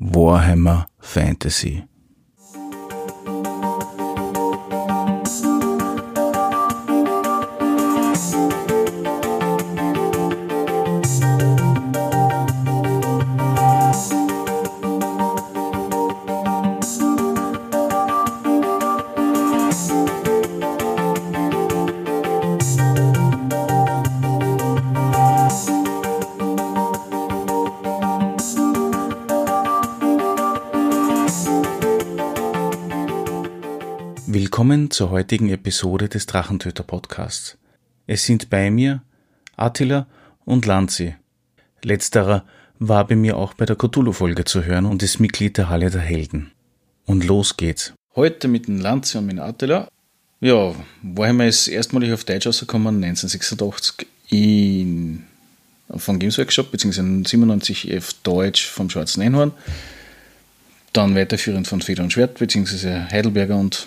Warhammer Fantasy. Zur heutigen Episode des Drachentöter Podcasts. Es sind bei mir Attila und Lanzi. Letzterer war bei mir auch bei der Cthulhu-Folge zu hören und ist Mitglied der Halle der Helden. Und los geht's. Heute mit dem Lanzi und mit Attila. Ja, Warhammer ist erstmalig auf Deutsch rausgekommen 1986 in, vom Games Workshop, beziehungsweise 97 auf Deutsch vom Schwarzen Einhorn. Dann weiterführend von Feder und Schwert, beziehungsweise Heidelberger und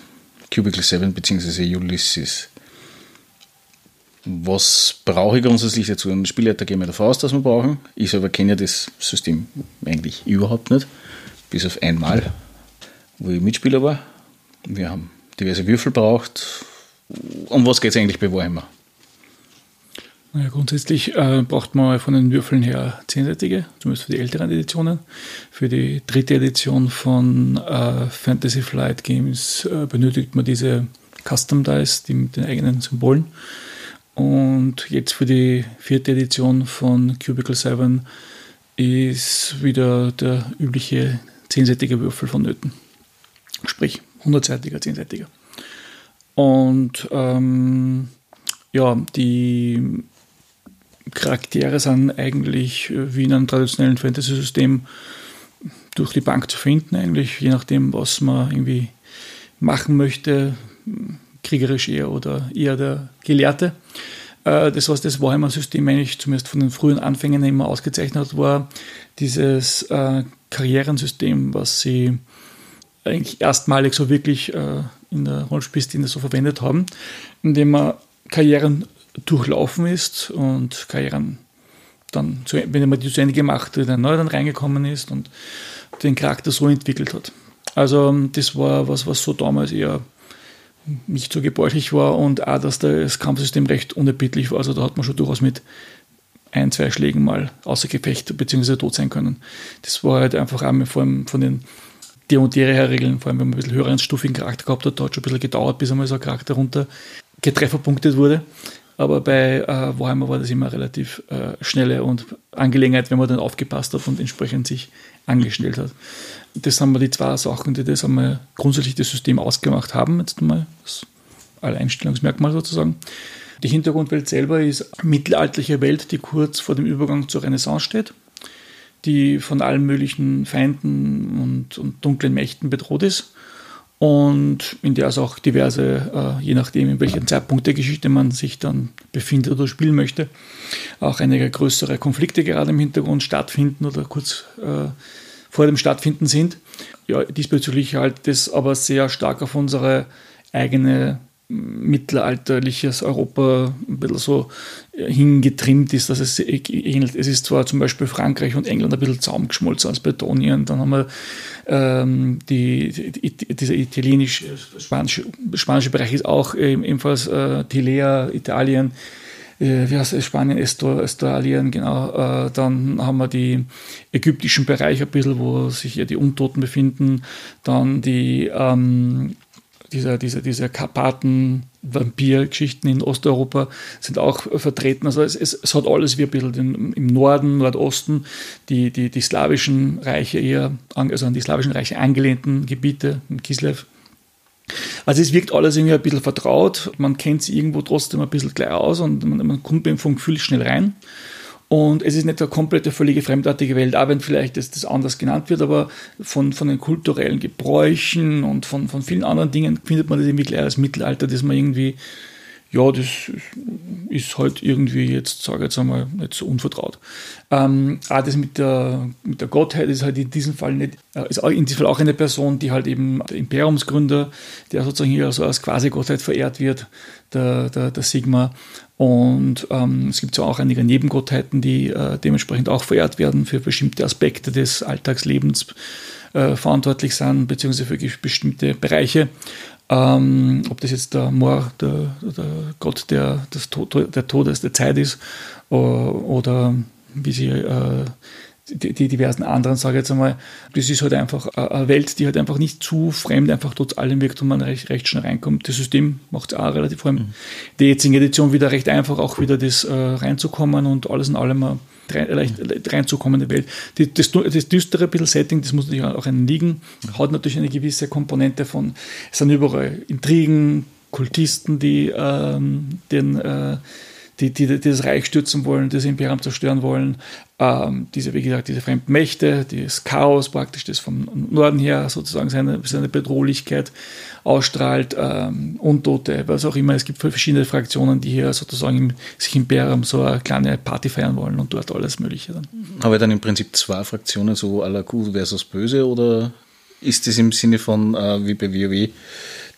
Cubicle 7 bzw. Ulysses. Was brauche ich grundsätzlich dazu? Ein Spielleiter gehen wir davon aus, dass wir brauchen. Ich selber kenne ja das System eigentlich überhaupt nicht, bis auf einmal, wo ich Mitspieler war. Wir haben diverse Würfel braucht. Um was geht es eigentlich bei Warhammer? Naja, grundsätzlich äh, braucht man von den Würfeln her zehnseitige, zumindest für die älteren Editionen. Für die dritte Edition von äh, Fantasy Flight Games äh, benötigt man diese Custom Dice, die mit den eigenen Symbolen. Und jetzt für die vierte Edition von Cubicle 7 ist wieder der übliche zehnseitige Würfel vonnöten. Sprich, 100-seitiger, zehnseitiger. Und ähm, ja, die Charaktere sind eigentlich äh, wie in einem traditionellen Fantasy-System durch die Bank zu finden, eigentlich, je nachdem, was man irgendwie machen möchte, kriegerisch eher oder eher der Gelehrte. Äh, das, was das Warhammer-System eigentlich zumindest von den frühen Anfängen immer ausgezeichnet war dieses äh, Karrierensystem, was sie eigentlich erstmalig so wirklich in der Rollenspielszene so verwendet haben, indem man Karrieren durchlaufen ist und Karrieren dann, zu, wenn man die zu Ende gemacht hat, dann neu dann reingekommen ist und den Charakter so entwickelt hat. Also das war was, was so damals eher nicht so gebräuchlich war und auch, dass das Kampfsystem recht unerbittlich war. Also da hat man schon durchaus mit ein, zwei Schlägen mal außer Gefecht bzw. tot sein können. Das war halt einfach auch vor allem von den Deontere-Regeln, vor allem wenn man ein bisschen höheren stufigen Charakter gehabt hat, da hat schon ein bisschen gedauert, bis einmal so ein Charakter runter getrefferpunktet wurde. Aber bei äh, Warhammer war das immer relativ äh, schnelle und Angelegenheit, wenn man dann aufgepasst hat und entsprechend sich angestellt hat. Das haben wir die zwei Sachen, die das einmal grundsätzlich das System ausgemacht haben, jetzt mal das Alleinstellungsmerkmal sozusagen. Die Hintergrundwelt selber ist eine mittelalterliche Welt, die kurz vor dem Übergang zur Renaissance steht, die von allen möglichen Feinden und, und dunklen Mächten bedroht ist und in der es auch diverse, äh, je nachdem, in welchem Zeitpunkt der Geschichte man sich dann befindet oder spielen möchte, auch einige größere Konflikte gerade im Hintergrund stattfinden oder kurz äh, vor dem Stattfinden sind. Ja, diesbezüglich halt das aber sehr stark auf unsere eigene mittelalterliches Europa ein bisschen so hingetrimmt ist, dass es ähnelt. Es ist zwar zum Beispiel Frankreich und England ein bisschen zusammengeschmolzen als Bretonien, dann haben wir ähm, die, die, dieser italienisch-spanische spanische Bereich ist auch ebenfalls äh, Tilea, Italien, äh, wie heißt es, Spanien, Australien, genau. Äh, dann haben wir die ägyptischen Bereiche ein bisschen, wo sich ja die Untoten befinden. Dann die ähm, dieser, dieser, diese Karpaten-Vampir-Geschichten in Osteuropa sind auch vertreten. Also es, es, es, hat alles wie ein bisschen im Norden, Nordosten, die, die, die slawischen Reiche eher, also an die slawischen Reiche angelehnten Gebiete, in Kislev. Also es wirkt alles irgendwie ein bisschen vertraut, man kennt sie irgendwo trotzdem ein bisschen gleich aus und man, man kommt vom Gefühl schnell rein. Und es ist nicht eine komplette, völlige fremdartige Welt, auch wenn vielleicht das, das anders genannt wird, aber von, von den kulturellen Gebräuchen und von, von vielen anderen Dingen findet man das irgendwie gleich als Mittelalter, das man irgendwie ja, das ist halt irgendwie jetzt, sage ich jetzt einmal, nicht so unvertraut. Ähm, auch das mit der, mit der Gottheit ist halt in diesem Fall nicht, äh, ist auch in diesem Fall auch eine Person, die halt eben der Imperiumsgründer, der sozusagen hier so als Quasi-Gottheit verehrt wird, der, der, der Sigma. Und ähm, es gibt zwar auch einige Nebengottheiten, die äh, dementsprechend auch verehrt werden für bestimmte Aspekte des Alltagslebens äh, verantwortlich sind, beziehungsweise für bestimmte Bereiche. Ähm, ob das jetzt der Mor, der, der Gott der, des Tod, der Todes, der Zeit ist, oder wie sie äh, die, die, diversen anderen, sage ich jetzt einmal, das ist halt einfach eine Welt, die halt einfach nicht zu fremd einfach trotz allem wirkt und man recht, recht schnell reinkommt. Das System macht es auch relativ, vor allem mhm. die jetzigen Edition wieder recht einfach, auch wieder das äh, reinzukommen und alles in allem eine rein, reinzukommende Welt. Die, das, das düstere bisschen Setting, das muss natürlich auch einen liegen, hat natürlich eine gewisse Komponente von, es sind überall Intrigen, Kultisten, die ähm, den äh, die, die, die, das Reich stürzen wollen, das Imperium zerstören wollen, ähm, diese, wie gesagt, diese fremden Mächte, das Chaos praktisch, das vom Norden her sozusagen seine, seine Bedrohlichkeit ausstrahlt, ähm, Untote, was auch immer. Es gibt verschiedene Fraktionen, die hier sozusagen im, sich Imperium so eine kleine Party feiern wollen und dort alles Mögliche dann. Aber dann im Prinzip zwei Fraktionen, so à la Gut versus Böse, oder ist das im Sinne von äh, wie bei WoW,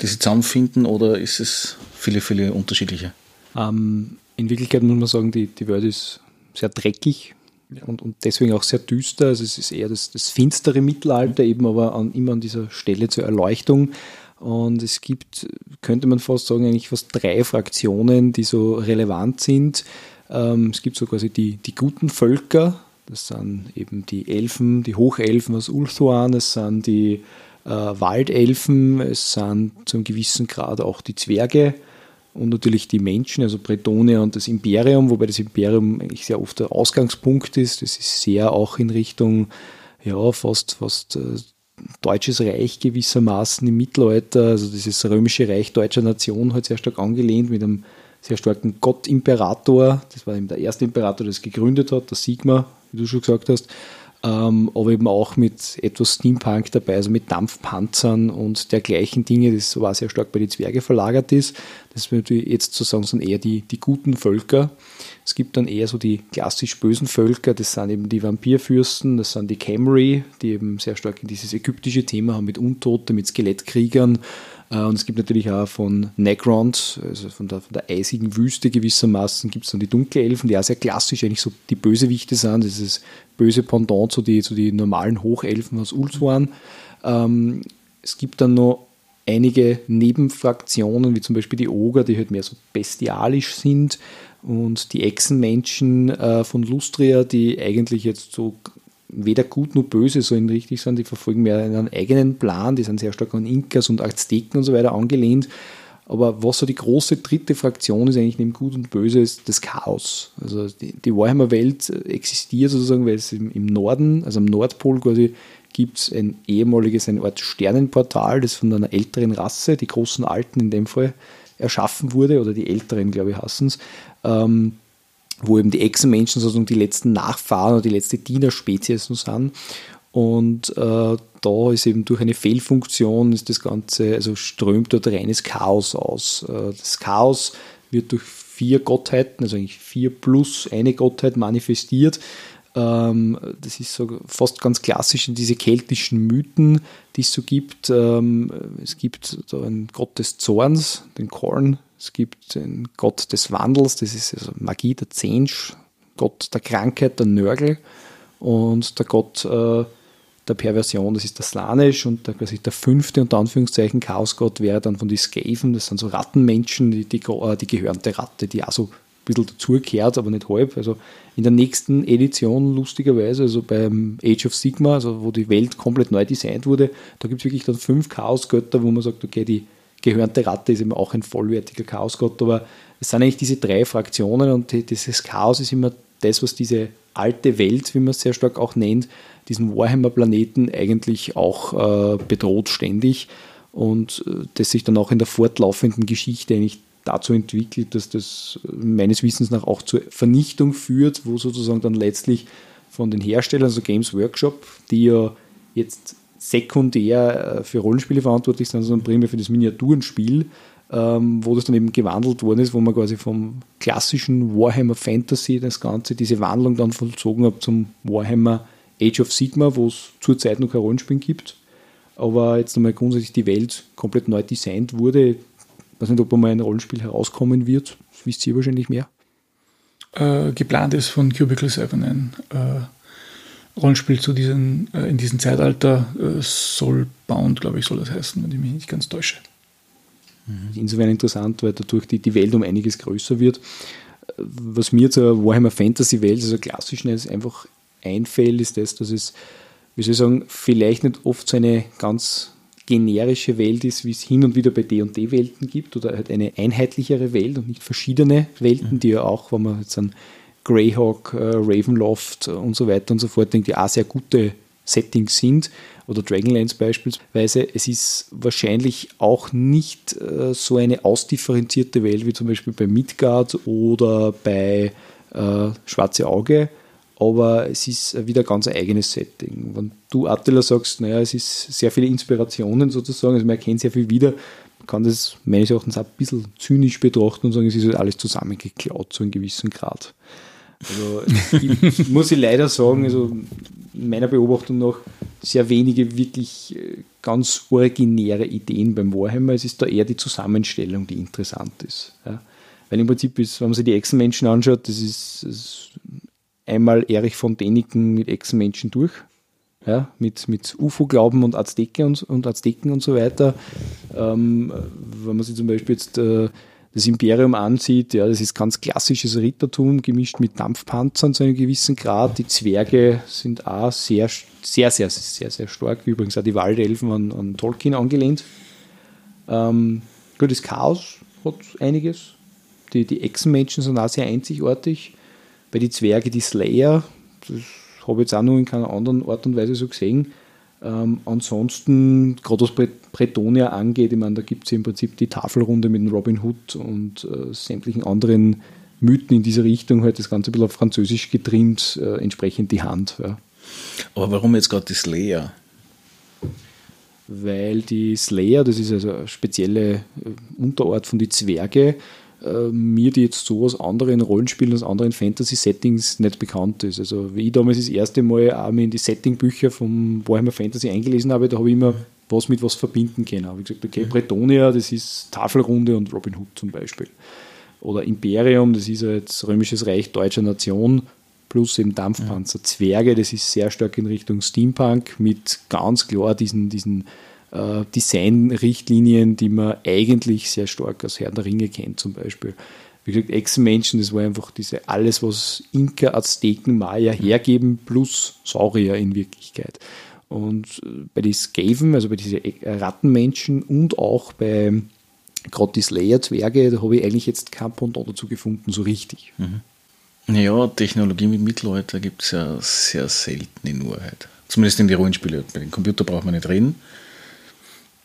die sie zusammenfinden, oder ist es viele, viele unterschiedliche? Ähm, in Wirklichkeit muss man sagen, die, die Welt ist sehr dreckig ja. und, und deswegen auch sehr düster. Also es ist eher das, das finstere Mittelalter, mhm. eben aber an, immer an dieser Stelle zur Erleuchtung. Und es gibt, könnte man fast sagen, eigentlich fast drei Fraktionen, die so relevant sind. Ähm, es gibt so quasi die, die guten Völker, das sind eben die Elfen, die Hochelfen aus Ulthuan, es sind die äh, Waldelfen, es sind zu einem gewissen Grad auch die Zwerge und natürlich die Menschen, also Bretonia und das Imperium, wobei das Imperium eigentlich sehr oft der Ausgangspunkt ist. Das ist sehr auch in Richtung, ja, fast, fast äh, deutsches Reich gewissermaßen im Mittelalter, also dieses römische Reich deutscher Nation hat sehr stark angelehnt mit einem sehr starken Gott-Imperator. Das war eben der erste Imperator, der es gegründet hat, der Sigma, wie du schon gesagt hast ähm, aber eben auch mit etwas Steampunk dabei, also mit Dampfpanzern und dergleichen Dinge, das war sehr stark bei den Zwerge verlagert ist. Das würde jetzt zu sagen, sind eher die, die guten Völker. Es gibt dann eher so die klassisch bösen Völker, das sind eben die Vampirfürsten, das sind die Camry, die eben sehr stark in dieses ägyptische Thema haben mit Untote, mit Skelettkriegern und es gibt natürlich auch von Necrons, also von der, von der eisigen Wüste gewissermaßen, gibt es dann die Dunkelelfen, die auch sehr klassisch eigentlich so die Bösewichte sind. Das ist das böse Pendant zu den zu die normalen Hochelfen aus Ulthuan. Ähm, es gibt dann noch einige Nebenfraktionen, wie zum Beispiel die Oger, die halt mehr so bestialisch sind und die Echsenmenschen äh, von Lustria, die eigentlich jetzt so weder gut noch böse so in richtig sind, die verfolgen mehr einen eigenen Plan, die sind sehr stark an Inkas und Azteken und so weiter angelehnt. Aber was so die große dritte Fraktion ist, eigentlich neben Gut und Böse, ist das Chaos. Also die, die Warhammer-Welt existiert sozusagen, weil es im, im Norden, also am Nordpol quasi, gibt es ein ehemaliges, eine Art Sternenportal, das von einer älteren Rasse, die großen Alten in dem Fall, erschaffen wurde, oder die Älteren, glaube ich, hassen es. Ähm, wo eben die Echsenmenschen sozusagen die letzten Nachfahren oder die letzte Dienerspezies sind. Und äh, da ist eben durch eine Fehlfunktion ist das Ganze, also strömt dort reines Chaos aus. Äh, das Chaos wird durch vier Gottheiten, also eigentlich vier plus eine Gottheit manifestiert. Ähm, das ist so fast ganz klassisch in diese keltischen Mythen, die es so gibt. Ähm, es gibt da einen Gott des Zorns, den Korn, es gibt den Gott des Wandels, das ist also Magie, der Zensch, Gott der Krankheit, der Nörgel und der Gott äh, der Perversion, das ist der Slanisch und der, quasi der fünfte unter Anführungszeichen Chaosgott wäre dann von den Skaven, das sind so Rattenmenschen, die, die, äh, die gehörnte Ratte, die auch so ein bisschen dazugehört, aber nicht halb. Also in der nächsten Edition, lustigerweise, also beim Age of Sigma, also wo die Welt komplett neu designt wurde, da gibt es wirklich dann fünf Chaosgötter, wo man sagt, okay, die gehörnte Ratte ist eben auch ein vollwertiger Chaosgott, aber es sind eigentlich diese drei Fraktionen und dieses Chaos ist immer das, was diese alte Welt, wie man es sehr stark auch nennt, diesen Warhammer-Planeten eigentlich auch äh, bedroht ständig und äh, das sich dann auch in der fortlaufenden Geschichte eigentlich dazu entwickelt, dass das meines Wissens nach auch zur Vernichtung führt, wo sozusagen dann letztlich von den Herstellern, also Games Workshop, die ja jetzt sekundär äh, für Rollenspiele verantwortlich sind, sondern primär für das Miniaturenspiel, ähm, wo das dann eben gewandelt worden ist, wo man quasi vom klassischen Warhammer Fantasy das Ganze, diese Wandlung dann vollzogen hat zum Warhammer Age of Sigma, wo es zurzeit noch kein Rollenspiel gibt. Aber jetzt nochmal grundsätzlich die Welt komplett neu designt wurde. Ich weiß nicht, ob mal ein Rollenspiel herauskommen wird. Das wisst ihr wahrscheinlich mehr. Äh, geplant ist von Cubicle 7 ein äh, Rollenspiel zu diesen, äh, in diesem Zeitalter. Äh, Soulbound, glaube ich, soll das heißen, wenn ich mich nicht ganz täusche. Mhm. Insofern interessant, weil dadurch die, die Welt um einiges größer wird. Was mir zur Warhammer Fantasy Welt, also klassisch einfach einfällt, ist das, dass es, wie soll ich sagen, vielleicht nicht oft so eine ganz generische Welt ist, wie es hin und wieder bei D&D-Welten gibt oder halt eine einheitlichere Welt und nicht verschiedene Welten, mhm. die ja auch, wenn man jetzt an Greyhawk, äh, Ravenloft und so weiter und so fort die auch sehr gute Settings sind oder Dragonlance beispielsweise. Es ist wahrscheinlich auch nicht äh, so eine ausdifferenzierte Welt wie zum Beispiel bei Midgard oder bei äh, Schwarze Auge, aber es ist wieder ganz ein eigenes Setting. Wenn du, Attila, sagst, naja, es ist sehr viele Inspirationen sozusagen, also man erkennt sehr viel wieder, man kann das meines Erachtens auch ein bisschen zynisch betrachten und sagen, es ist halt alles zusammengeklaut zu einem gewissen Grad. Also ich, muss ich leider sagen, also meiner Beobachtung nach sehr wenige wirklich äh, ganz originäre Ideen beim Warhammer. Es ist da eher die Zusammenstellung, die interessant ist. Ja. Weil im Prinzip ist, wenn man sich die Echsenmenschen anschaut, das ist, ist einmal Erich von Däniken mit Echsenmenschen durch. Ja, mit, mit UFO-Glauben und Azteken und, und Azteken und so weiter. Ähm, wenn man sich zum Beispiel jetzt äh, das Imperium ansieht, ja, das ist ganz klassisches Rittertum, gemischt mit Dampfpanzern zu einem gewissen Grad. Die Zwerge sind auch sehr, sehr, sehr, sehr, sehr stark, übrigens auch die Waldelfen an, an Tolkien angelehnt. Ähm, gut, das Chaos hat einiges. Die, die Echsenmenschen sind auch sehr einzigartig. Bei die Zwerge die Slayer, das habe ich jetzt auch noch in keiner anderen Art und Weise so gesehen. Ähm, ansonsten, gerade was Bretonia angeht, ich meine, da gibt es im Prinzip die Tafelrunde mit Robin Hood und äh, sämtlichen anderen Mythen in dieser Richtung, halt das Ganze ein bisschen auf Französisch getrimmt, äh, entsprechend die Hand. Ja. Aber warum jetzt gerade die Slayer? Weil die Slayer, das ist also eine spezielle äh, Unterart von die Zwerge, äh, mir, die jetzt so aus anderen Rollenspielen, aus anderen Fantasy-Settings nicht bekannt ist. Also wie ich damals das erste Mal auch in die Setting-Bücher vom Warhammer Fantasy eingelesen habe, da habe ich immer was mit was verbinden können. Habe ich gesagt, okay, Bretonia, das ist Tafelrunde und Robin Hood zum Beispiel. Oder Imperium, das ist jetzt Römisches Reich deutscher Nation, plus eben Dampfpanzer. Ja. Zwerge, das ist sehr stark in Richtung Steampunk mit ganz klar diesen, diesen äh, Designrichtlinien, die man eigentlich sehr stark aus Herrn der Ringe kennt, zum Beispiel. Wie gesagt, Ex-Menschen, das war einfach diese alles, was Inka, Azteken, Maya hergeben, plus Saurier in Wirklichkeit. Und äh, bei den Skaven, also bei diesen Rattenmenschen und auch bei gerade die Slayer-Zwerge, da habe ich eigentlich jetzt kein Pendant dazu gefunden, so richtig. Mhm. Ja, Technologie mit Mittelalter gibt es ja sehr selten in Wahrheit. Zumindest in die Rollenspiele. Bei den Computer braucht man nicht reden.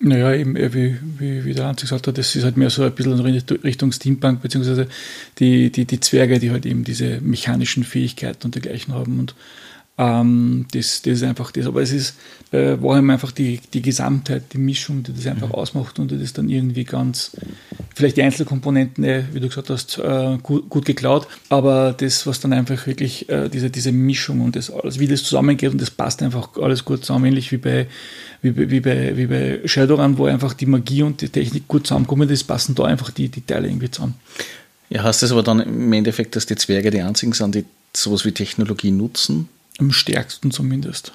Naja, eben, wie, wie, wie der Hans gesagt hat, das ist halt mehr so ein bisschen Richtung Steampunk, beziehungsweise die, die, die Zwerge, die halt eben diese mechanischen Fähigkeiten und dergleichen haben. Und ähm, das, das ist einfach das. Aber es ist bei äh, Warhammer einfach die, die Gesamtheit, die Mischung, die das einfach mhm. ausmacht und die das dann irgendwie ganz, vielleicht die Einzelkomponenten, äh, wie du gesagt hast, äh, gut, gut, geklaut, aber das, was dann einfach wirklich äh, diese, diese Mischung und das alles, wie das zusammengeht und das passt einfach alles gut zusammen, ähnlich wie bei, wie, wie bei, wie bei Shadowrun, wo einfach die Magie und die Technik gut zusammenkommen, das passen da einfach die, die Teile irgendwie zusammen. Ja, heißt das aber dann im Endeffekt, dass die Zwerge die einzigen sind, die sowas wie Technologie nutzen? Am stärksten zumindest.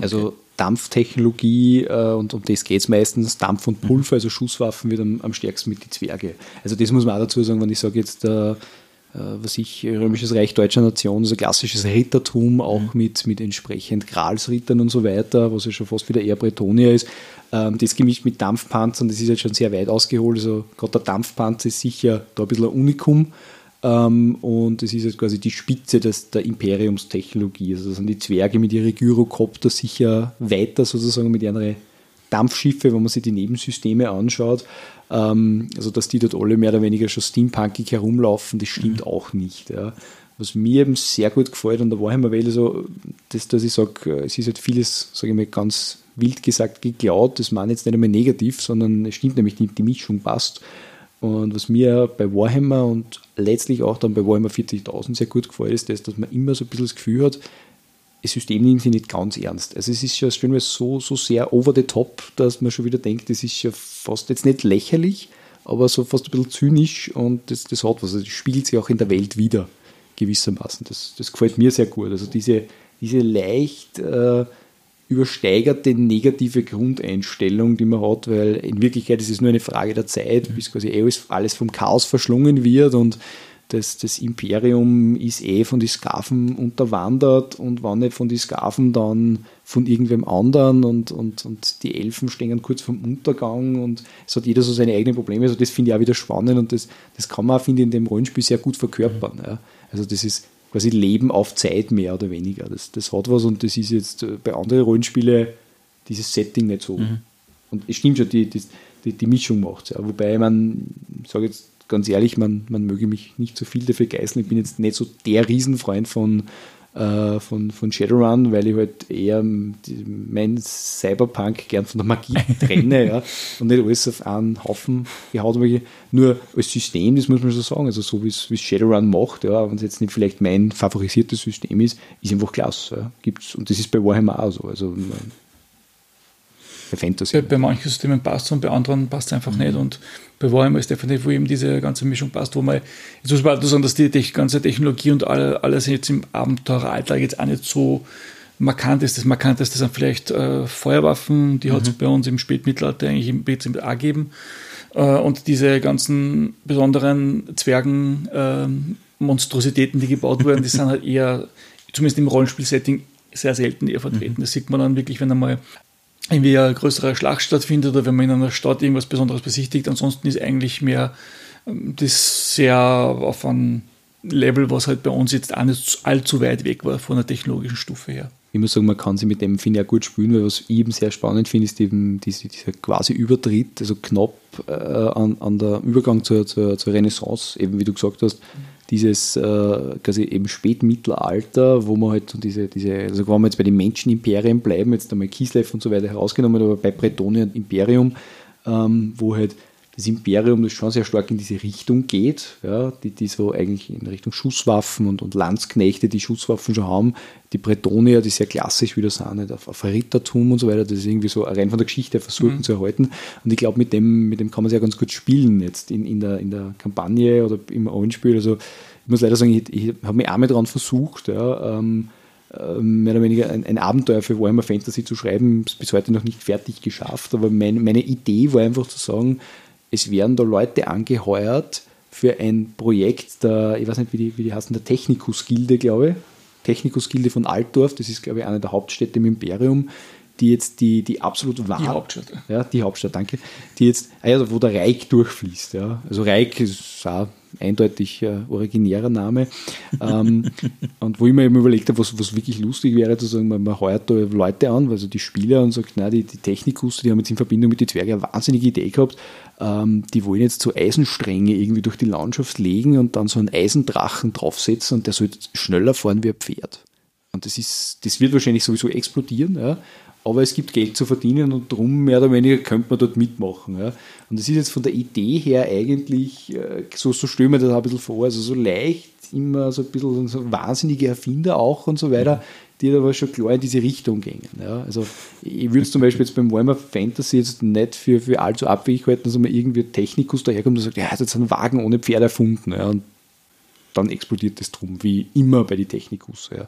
Also Dampftechnologie äh, und um das geht es meistens, Dampf und Pulver, also Schusswaffen wird am, am, stärksten mit die Zwerge. Also das muss man auch dazu sagen, wenn ich sage jetzt, äh, äh was ich, Römisches Reich deutscher Nation, also klassisches Rittertum, auch mhm. mit, mit entsprechend Gralsrittern und so weiter, was ja schon fast wieder eher Bretonia ist. Ähm, das gemischt mit Dampfpanzern, das ist jetzt schon sehr weit ausgeholt. Also gerade der Dampfpanzer ist sicher da ein bisschen ein Unikum. Ähm, und es ist jetzt quasi die Spitze des, der Imperiumstechnologie. Also das sind die Zwerge mit ihren Gyrocopter sicher weiter sozusagen mit ihren Dampfschiffe, wenn man sich die Nebensysteme anschaut. Ähm, also dass die dort alle mehr oder weniger schon steampunkig herumlaufen, das stimmt mhm. auch nicht. Ja. was mir eben sehr gut gefällt, und da war ich mir weil so, dass, dass ich sage, es ist halt vieles, sage ich mal, ganz wild gesagt, geklaut. Das meine ich jetzt nicht einmal negativ, sondern es stimmt nämlich, die, die Mischung passt. Und was mir bei Warhammer und letztlich auch dann bei Warhammer 40.000 sehr gut gefällt, ist das, dass man immer so ein bisschen das Gefühl hat, das System nimmt sich nicht ganz ernst. Also es ist schon stellenweise so, so sehr over the top, dass man schon wieder denkt, das ist ja fast jetzt nicht lächerlich, aber so fast ein bisschen zynisch und das, das hat was. Also das spiegelt sich auch in der Welt wieder, gewissermaßen. Das, das gefällt mir sehr gut. Also diese, diese leicht äh, übersteigerte negative Grundeinstellung, die man hat, weil in Wirklichkeit ist es nur eine Frage der Zeit, bis quasi alles, alles vom Chaos verschlungen wird und das, das Imperium ist eh von den Skaven unterwandert und wann nicht von den Skaven, dann von irgendwem anderen und, und, und die Elfen stehen kurz vom Untergang und es hat jeder so seine eigenen Probleme. Also das finde ich auch wieder spannend und das, das kann man, finde ich, in dem Rollenspiel sehr gut verkörpern. Ja. Also das ist quasi Leben auf Zeit mehr oder weniger. Das, das hat was und das ist jetzt äh, bei anderen Rollenspielen dieses Setting nicht so. Mhm. Und es stimmt schon, die, die, die Mischung macht es. Ja. Wobei man, ich sage jetzt ganz ehrlich, man, man möge mich nicht so viel dafür geißeln. Ich bin jetzt nicht so der Riesenfreund von, äh, von, von Shadowrun, weil ich halt eher die, mein Cyberpunk gern von der Magie trenne ja, und nicht alles auf einen Haufen gehaut habe. Nur als System, das muss man so sagen, also so wie es Shadowrun macht, ja, wenn es jetzt nicht vielleicht mein favorisiertes System ist, ist einfach klasse. Ja, gibt's, und das ist bei Warhammer auch so. Also bei Fantasy. Bei, bei manchen Systemen passt es und bei anderen passt es einfach mhm. nicht. Und bei Warhammer ist definitiv, wo eben diese ganze Mischung passt, wo man, jetzt muss man sagen, dass die, die ganze Technologie und alle, alles jetzt im Abenteureralltag jetzt auch nicht so markant ist. Das Markanteste sind vielleicht äh, Feuerwaffen, die mhm. hat es bei uns im Spätmittelalter eigentlich im BCM A gegeben. Äh, und diese ganzen besonderen Zwergen, äh, Monstrositäten, die gebaut wurden, die sind halt eher, zumindest im Rollenspielsetting, sehr selten eher vertreten. Mhm. Das sieht man dann wirklich, wenn einmal irgendwie eine größere Schlacht stattfindet oder wenn man in einer Stadt irgendwas Besonderes besichtigt. Ansonsten ist eigentlich mehr ähm, das sehr auf einem Level, was halt bei uns jetzt auch nicht allzu weit weg war von der technologischen Stufe her. Ich muss sagen, man kann sich mit dem, finde ich, auch gut spielen, weil was ich eben sehr spannend finde, ist eben diese, dieser quasi Übertritt, also knapp äh, an, an der Übergang zur, zur, zur Renaissance, eben wie du gesagt hast, dieses äh, quasi eben Spätmittelalter, wo man halt so diese, diese, also wenn wir jetzt bei den Menschenimperien bleiben, jetzt einmal Kislev und so weiter herausgenommen, aber bei Bretonien Imperium, ähm, wo halt das Imperium, das schon sehr stark in diese Richtung geht, ja, die, die so eigentlich in Richtung Schusswaffen und, und Landsknechte, die Schusswaffen schon haben, die Bretonier, die sehr klassisch wieder sind, nicht, auf, auf Rittertum und so weiter, das ist irgendwie so rein von der Geschichte versuchen mhm. zu erhalten. Und ich glaube, mit dem, mit dem kann man sehr ganz gut spielen jetzt in, in, der, in der Kampagne oder im Rollenspiel. Also ich muss leider sagen, ich, ich habe mich auch mal daran versucht, ja, ähm, ähm, mehr oder weniger ein, ein, Abenteuer für Warhammer Fantasy zu schreiben, bis heute noch nicht fertig geschafft, aber mein, meine Idee war einfach zu sagen, es werden da Leute angeheuert für ein Projekt der, ich weiß nicht, wie die, wie die heißen, der Technikus-Gilde, glaube ich. Technikus-Gilde von Altdorf, das ist, glaube ich, eine der Hauptstädte im Imperium, die jetzt die, die absolut wahr. Die Hauptstadt. Ja, die Hauptstadt, danke. Die jetzt, also wo der Reik durchfließt. Ja. Also Reik ist auch eindeutig äh, originärer Name. ähm, und wo ich mir eben überlegt habe, was, was wirklich lustig wäre, zu sagen, man, man heuert da Leute an, also die Spieler und sagt, na, die, die Technikus, die haben jetzt in Verbindung mit den Zwergen eine wahnsinnige Idee gehabt, ähm, die wollen jetzt so Eisenstränge irgendwie durch die Landschaft legen und dann so einen Eisendrachen draufsetzen und der soll schneller fahren wie ein Pferd. Und das, ist, das wird wahrscheinlich sowieso explodieren, ja aber es gibt Geld zu verdienen und darum mehr oder weniger könnte man dort mitmachen. Ja. Und das ist jetzt von der Idee her eigentlich, äh, so, so stellen wir das auch ein bisschen vor, also so leicht, immer so ein bisschen so wahnsinnige Erfinder auch und so weiter, die aber schon klar in diese Richtung gehen. Ja. Also ich würde es zum Beispiel jetzt beim Warhammer Fantasy jetzt nicht für, für allzu abwegig halten, dass man irgendwie Technikus daherkommt und sagt, ja, er hat jetzt einen Wagen ohne Pferd erfunden. Ja. Und dann explodiert das drum, wie immer bei den Technikus. Ja.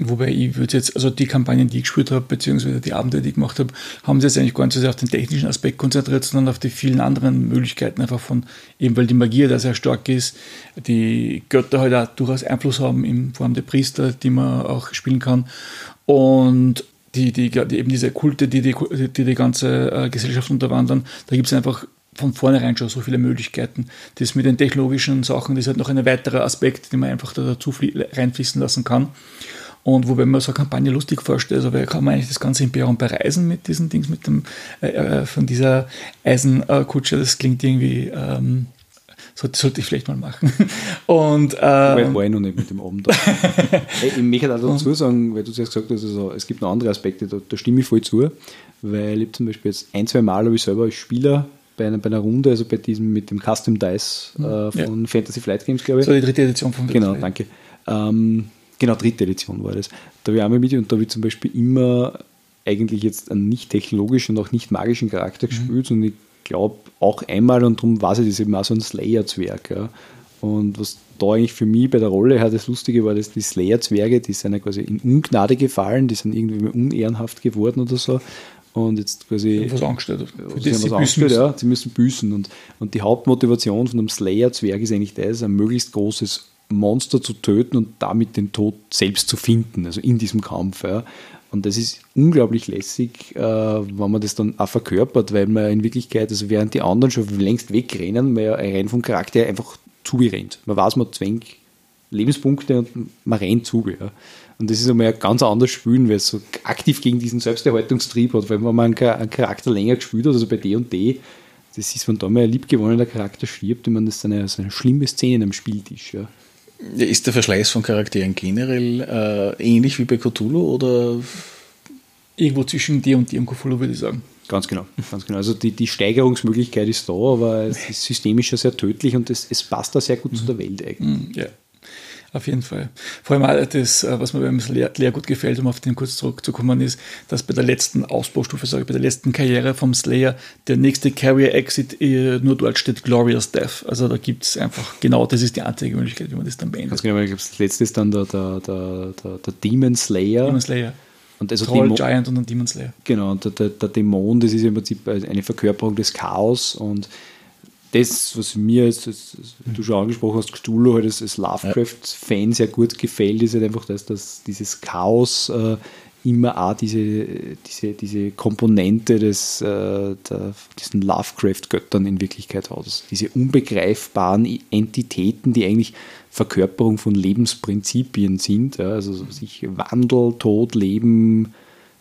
Wobei ich würde jetzt, also die Kampagnen, die ich gespielt habe, beziehungsweise die Abende, die ich gemacht habe, haben sich jetzt eigentlich gar nicht so sehr auf den technischen Aspekt konzentriert, sondern auf die vielen anderen Möglichkeiten, einfach von, eben weil die Magie da sehr stark ist, die Götter halt auch durchaus Einfluss haben in Form der Priester, die man auch spielen kann. Und die, die, die eben diese Kulte, die die, die, die ganze äh, Gesellschaft unterwandern, da gibt es einfach von vornherein schon so viele Möglichkeiten. Das mit den technologischen Sachen, das ist halt noch ein weiterer Aspekt, den man einfach da dazu reinfließen lassen kann. Und wo, wenn man so eine Kampagne lustig vorstellt, also kann man eigentlich das ganze Imperium bereisen mit diesen Dings, mit dem, äh, äh, von dieser Eisenkutsche, das klingt irgendwie ähm, sollte, sollte ich vielleicht mal machen. Und, ähm, Wobei war ich noch nicht mit dem Abend. hey, ich möchte auch dazu sagen, weil du es ja gesagt hast, also, es gibt noch andere Aspekte, da, da stimme ich voll zu, weil ich zum Beispiel jetzt ein, zwei Mal habe ich selber als Spieler bei einer, bei einer Runde, also bei diesem mit dem Custom Dice äh, von ja. Fantasy Flight Games, glaube ich. So die dritte Edition von Genau, danke. Ähm, genau, dritte Edition war das. Da habe ich einmal mit und da habe ich zum Beispiel immer eigentlich jetzt einen nicht technologischen und auch nicht magischen Charakter mhm. gespielt und ich glaube auch einmal und darum war es eben auch so ein Slayer-Zwerg. Ja. Und was da eigentlich für mich bei der Rolle halt das Lustige war, dass die Slayer-Zwerge, die sind ja quasi in Ungnade gefallen, die sind irgendwie unehrenhaft geworden oder so. Und jetzt quasi. was angestellt. Für sie haben was angestellt, ja. Sie müssen büßen. Und, und die Hauptmotivation von einem Slayer-Zwerg ist eigentlich das, ein möglichst großes Monster zu töten und damit den Tod selbst zu finden, also in diesem Kampf. Ja. Und das ist unglaublich lässig, äh, wenn man das dann auch verkörpert, weil man in Wirklichkeit, also während die anderen schon längst wegrennen, man ja rein vom Charakter einfach zurennt. Man weiß, man zwängt Lebenspunkte und man rennt zu. Ja. Und das ist einmal ein ganz anderes Spielen, weil es so aktiv gegen diesen Selbsterhaltungstrieb hat. Weil wenn man einen Charakter länger gespielt hat, also bei D und D, das ist, wenn da mal ein liebgewonnener Charakter stirbt, ich meine, das ist eine, so eine schlimme Szene am Spieltisch. Ja. Ist der Verschleiß von Charakteren generell äh, ähnlich wie bei Cthulhu oder? Irgendwo zwischen dir und dir und Cthulhu, würde ich sagen. Ganz genau, ganz genau. Also die, die Steigerungsmöglichkeit ist da, aber es ist systemisch ja sehr tödlich und es, es passt da sehr gut mhm. zu der Welt eigentlich. Mhm, ja. Auf jeden Fall. Vor allem all das, äh, was mir beim Slayer gut gefällt, um auf den kurz zurückzukommen, ist, dass bei der letzten Ausbaustufe, sage ich, bei der letzten Karriere vom Slayer, der nächste Carrier Exit äh, nur dort steht Glorious Death. Also da gibt es einfach, genau das ist die einzige Möglichkeit, wie man das dann beendet. Ganz genau, das letzte ist dann der, der, der, der, Demon Slayer. Demon Slayer. Und also Troll, Dämon, Giant und ein Demon Slayer. Genau, und der, der, der Dämon, das ist im Prinzip eine Verkörperung des Chaos und das, was mir jetzt, das, du schon angesprochen hast, Cthulhu halt als, als Lovecraft-Fan sehr gut gefällt, ist halt einfach das, dass dieses Chaos äh, immer auch diese, diese, diese Komponente des, äh, der, diesen Lovecraft-Göttern in Wirklichkeit hat. Also diese unbegreifbaren Entitäten, die eigentlich Verkörperung von Lebensprinzipien sind. Ja, also sich Wandel, Tod, Leben,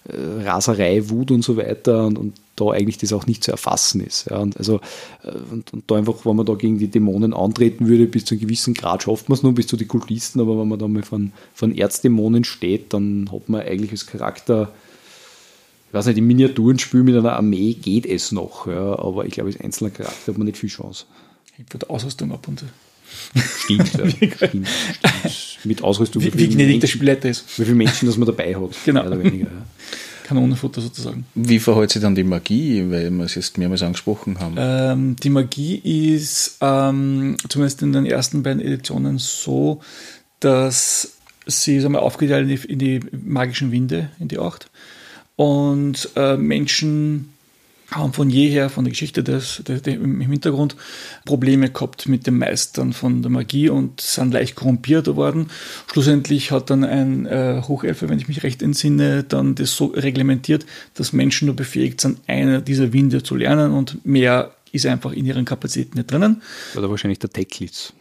Raserei, Wut und so weiter und, und da eigentlich das auch nicht zu erfassen ist. Ja, und, also, äh, und, und, da einfach, wenn man da gegen die Dämonen antreten würde, bis zu einem gewissen Grad schafft man es nur, bis zu den Kultisten, aber wenn man da mal von, von Erzdämonen steht, dann hat man eigentlich als Charakter, ich weiß nicht, im Miniaturenspiel mit einer Armee geht es noch, ja, aber ich glaube, als einzelner Charakter hat man nicht viel Chance. Ich würde Ausrüstung ab und zu. Stimmt, ja. Stimmt. Mit Ausrüstung. Wie, wie gnädig der Spielleiter ist. Wie viele Menschen das man dabei hat. Genau. Mehr oder weniger, ja. Kanonenfutter sozusagen. Wie verhält sich dann die Magie, weil wir es jetzt mehrmals angesprochen haben? Ähm, die Magie ist ähm, zumindest in den ersten beiden Editionen so, dass sie sagen wir, aufgeteilt in die, in die magischen Winde, in die acht. Und äh, Menschen haben von jeher, von der Geschichte des, des, des, im Hintergrund, Probleme gehabt mit dem Meistern von der Magie und sind leicht korrumpiert worden. Schlussendlich hat dann ein äh, Hochelfer, wenn ich mich recht entsinne, dann das so reglementiert, dass Menschen nur befähigt sind, eine dieser Winde zu lernen und mehr ist einfach in ihren Kapazitäten nicht drinnen. Oder wahrscheinlich der Teklitz.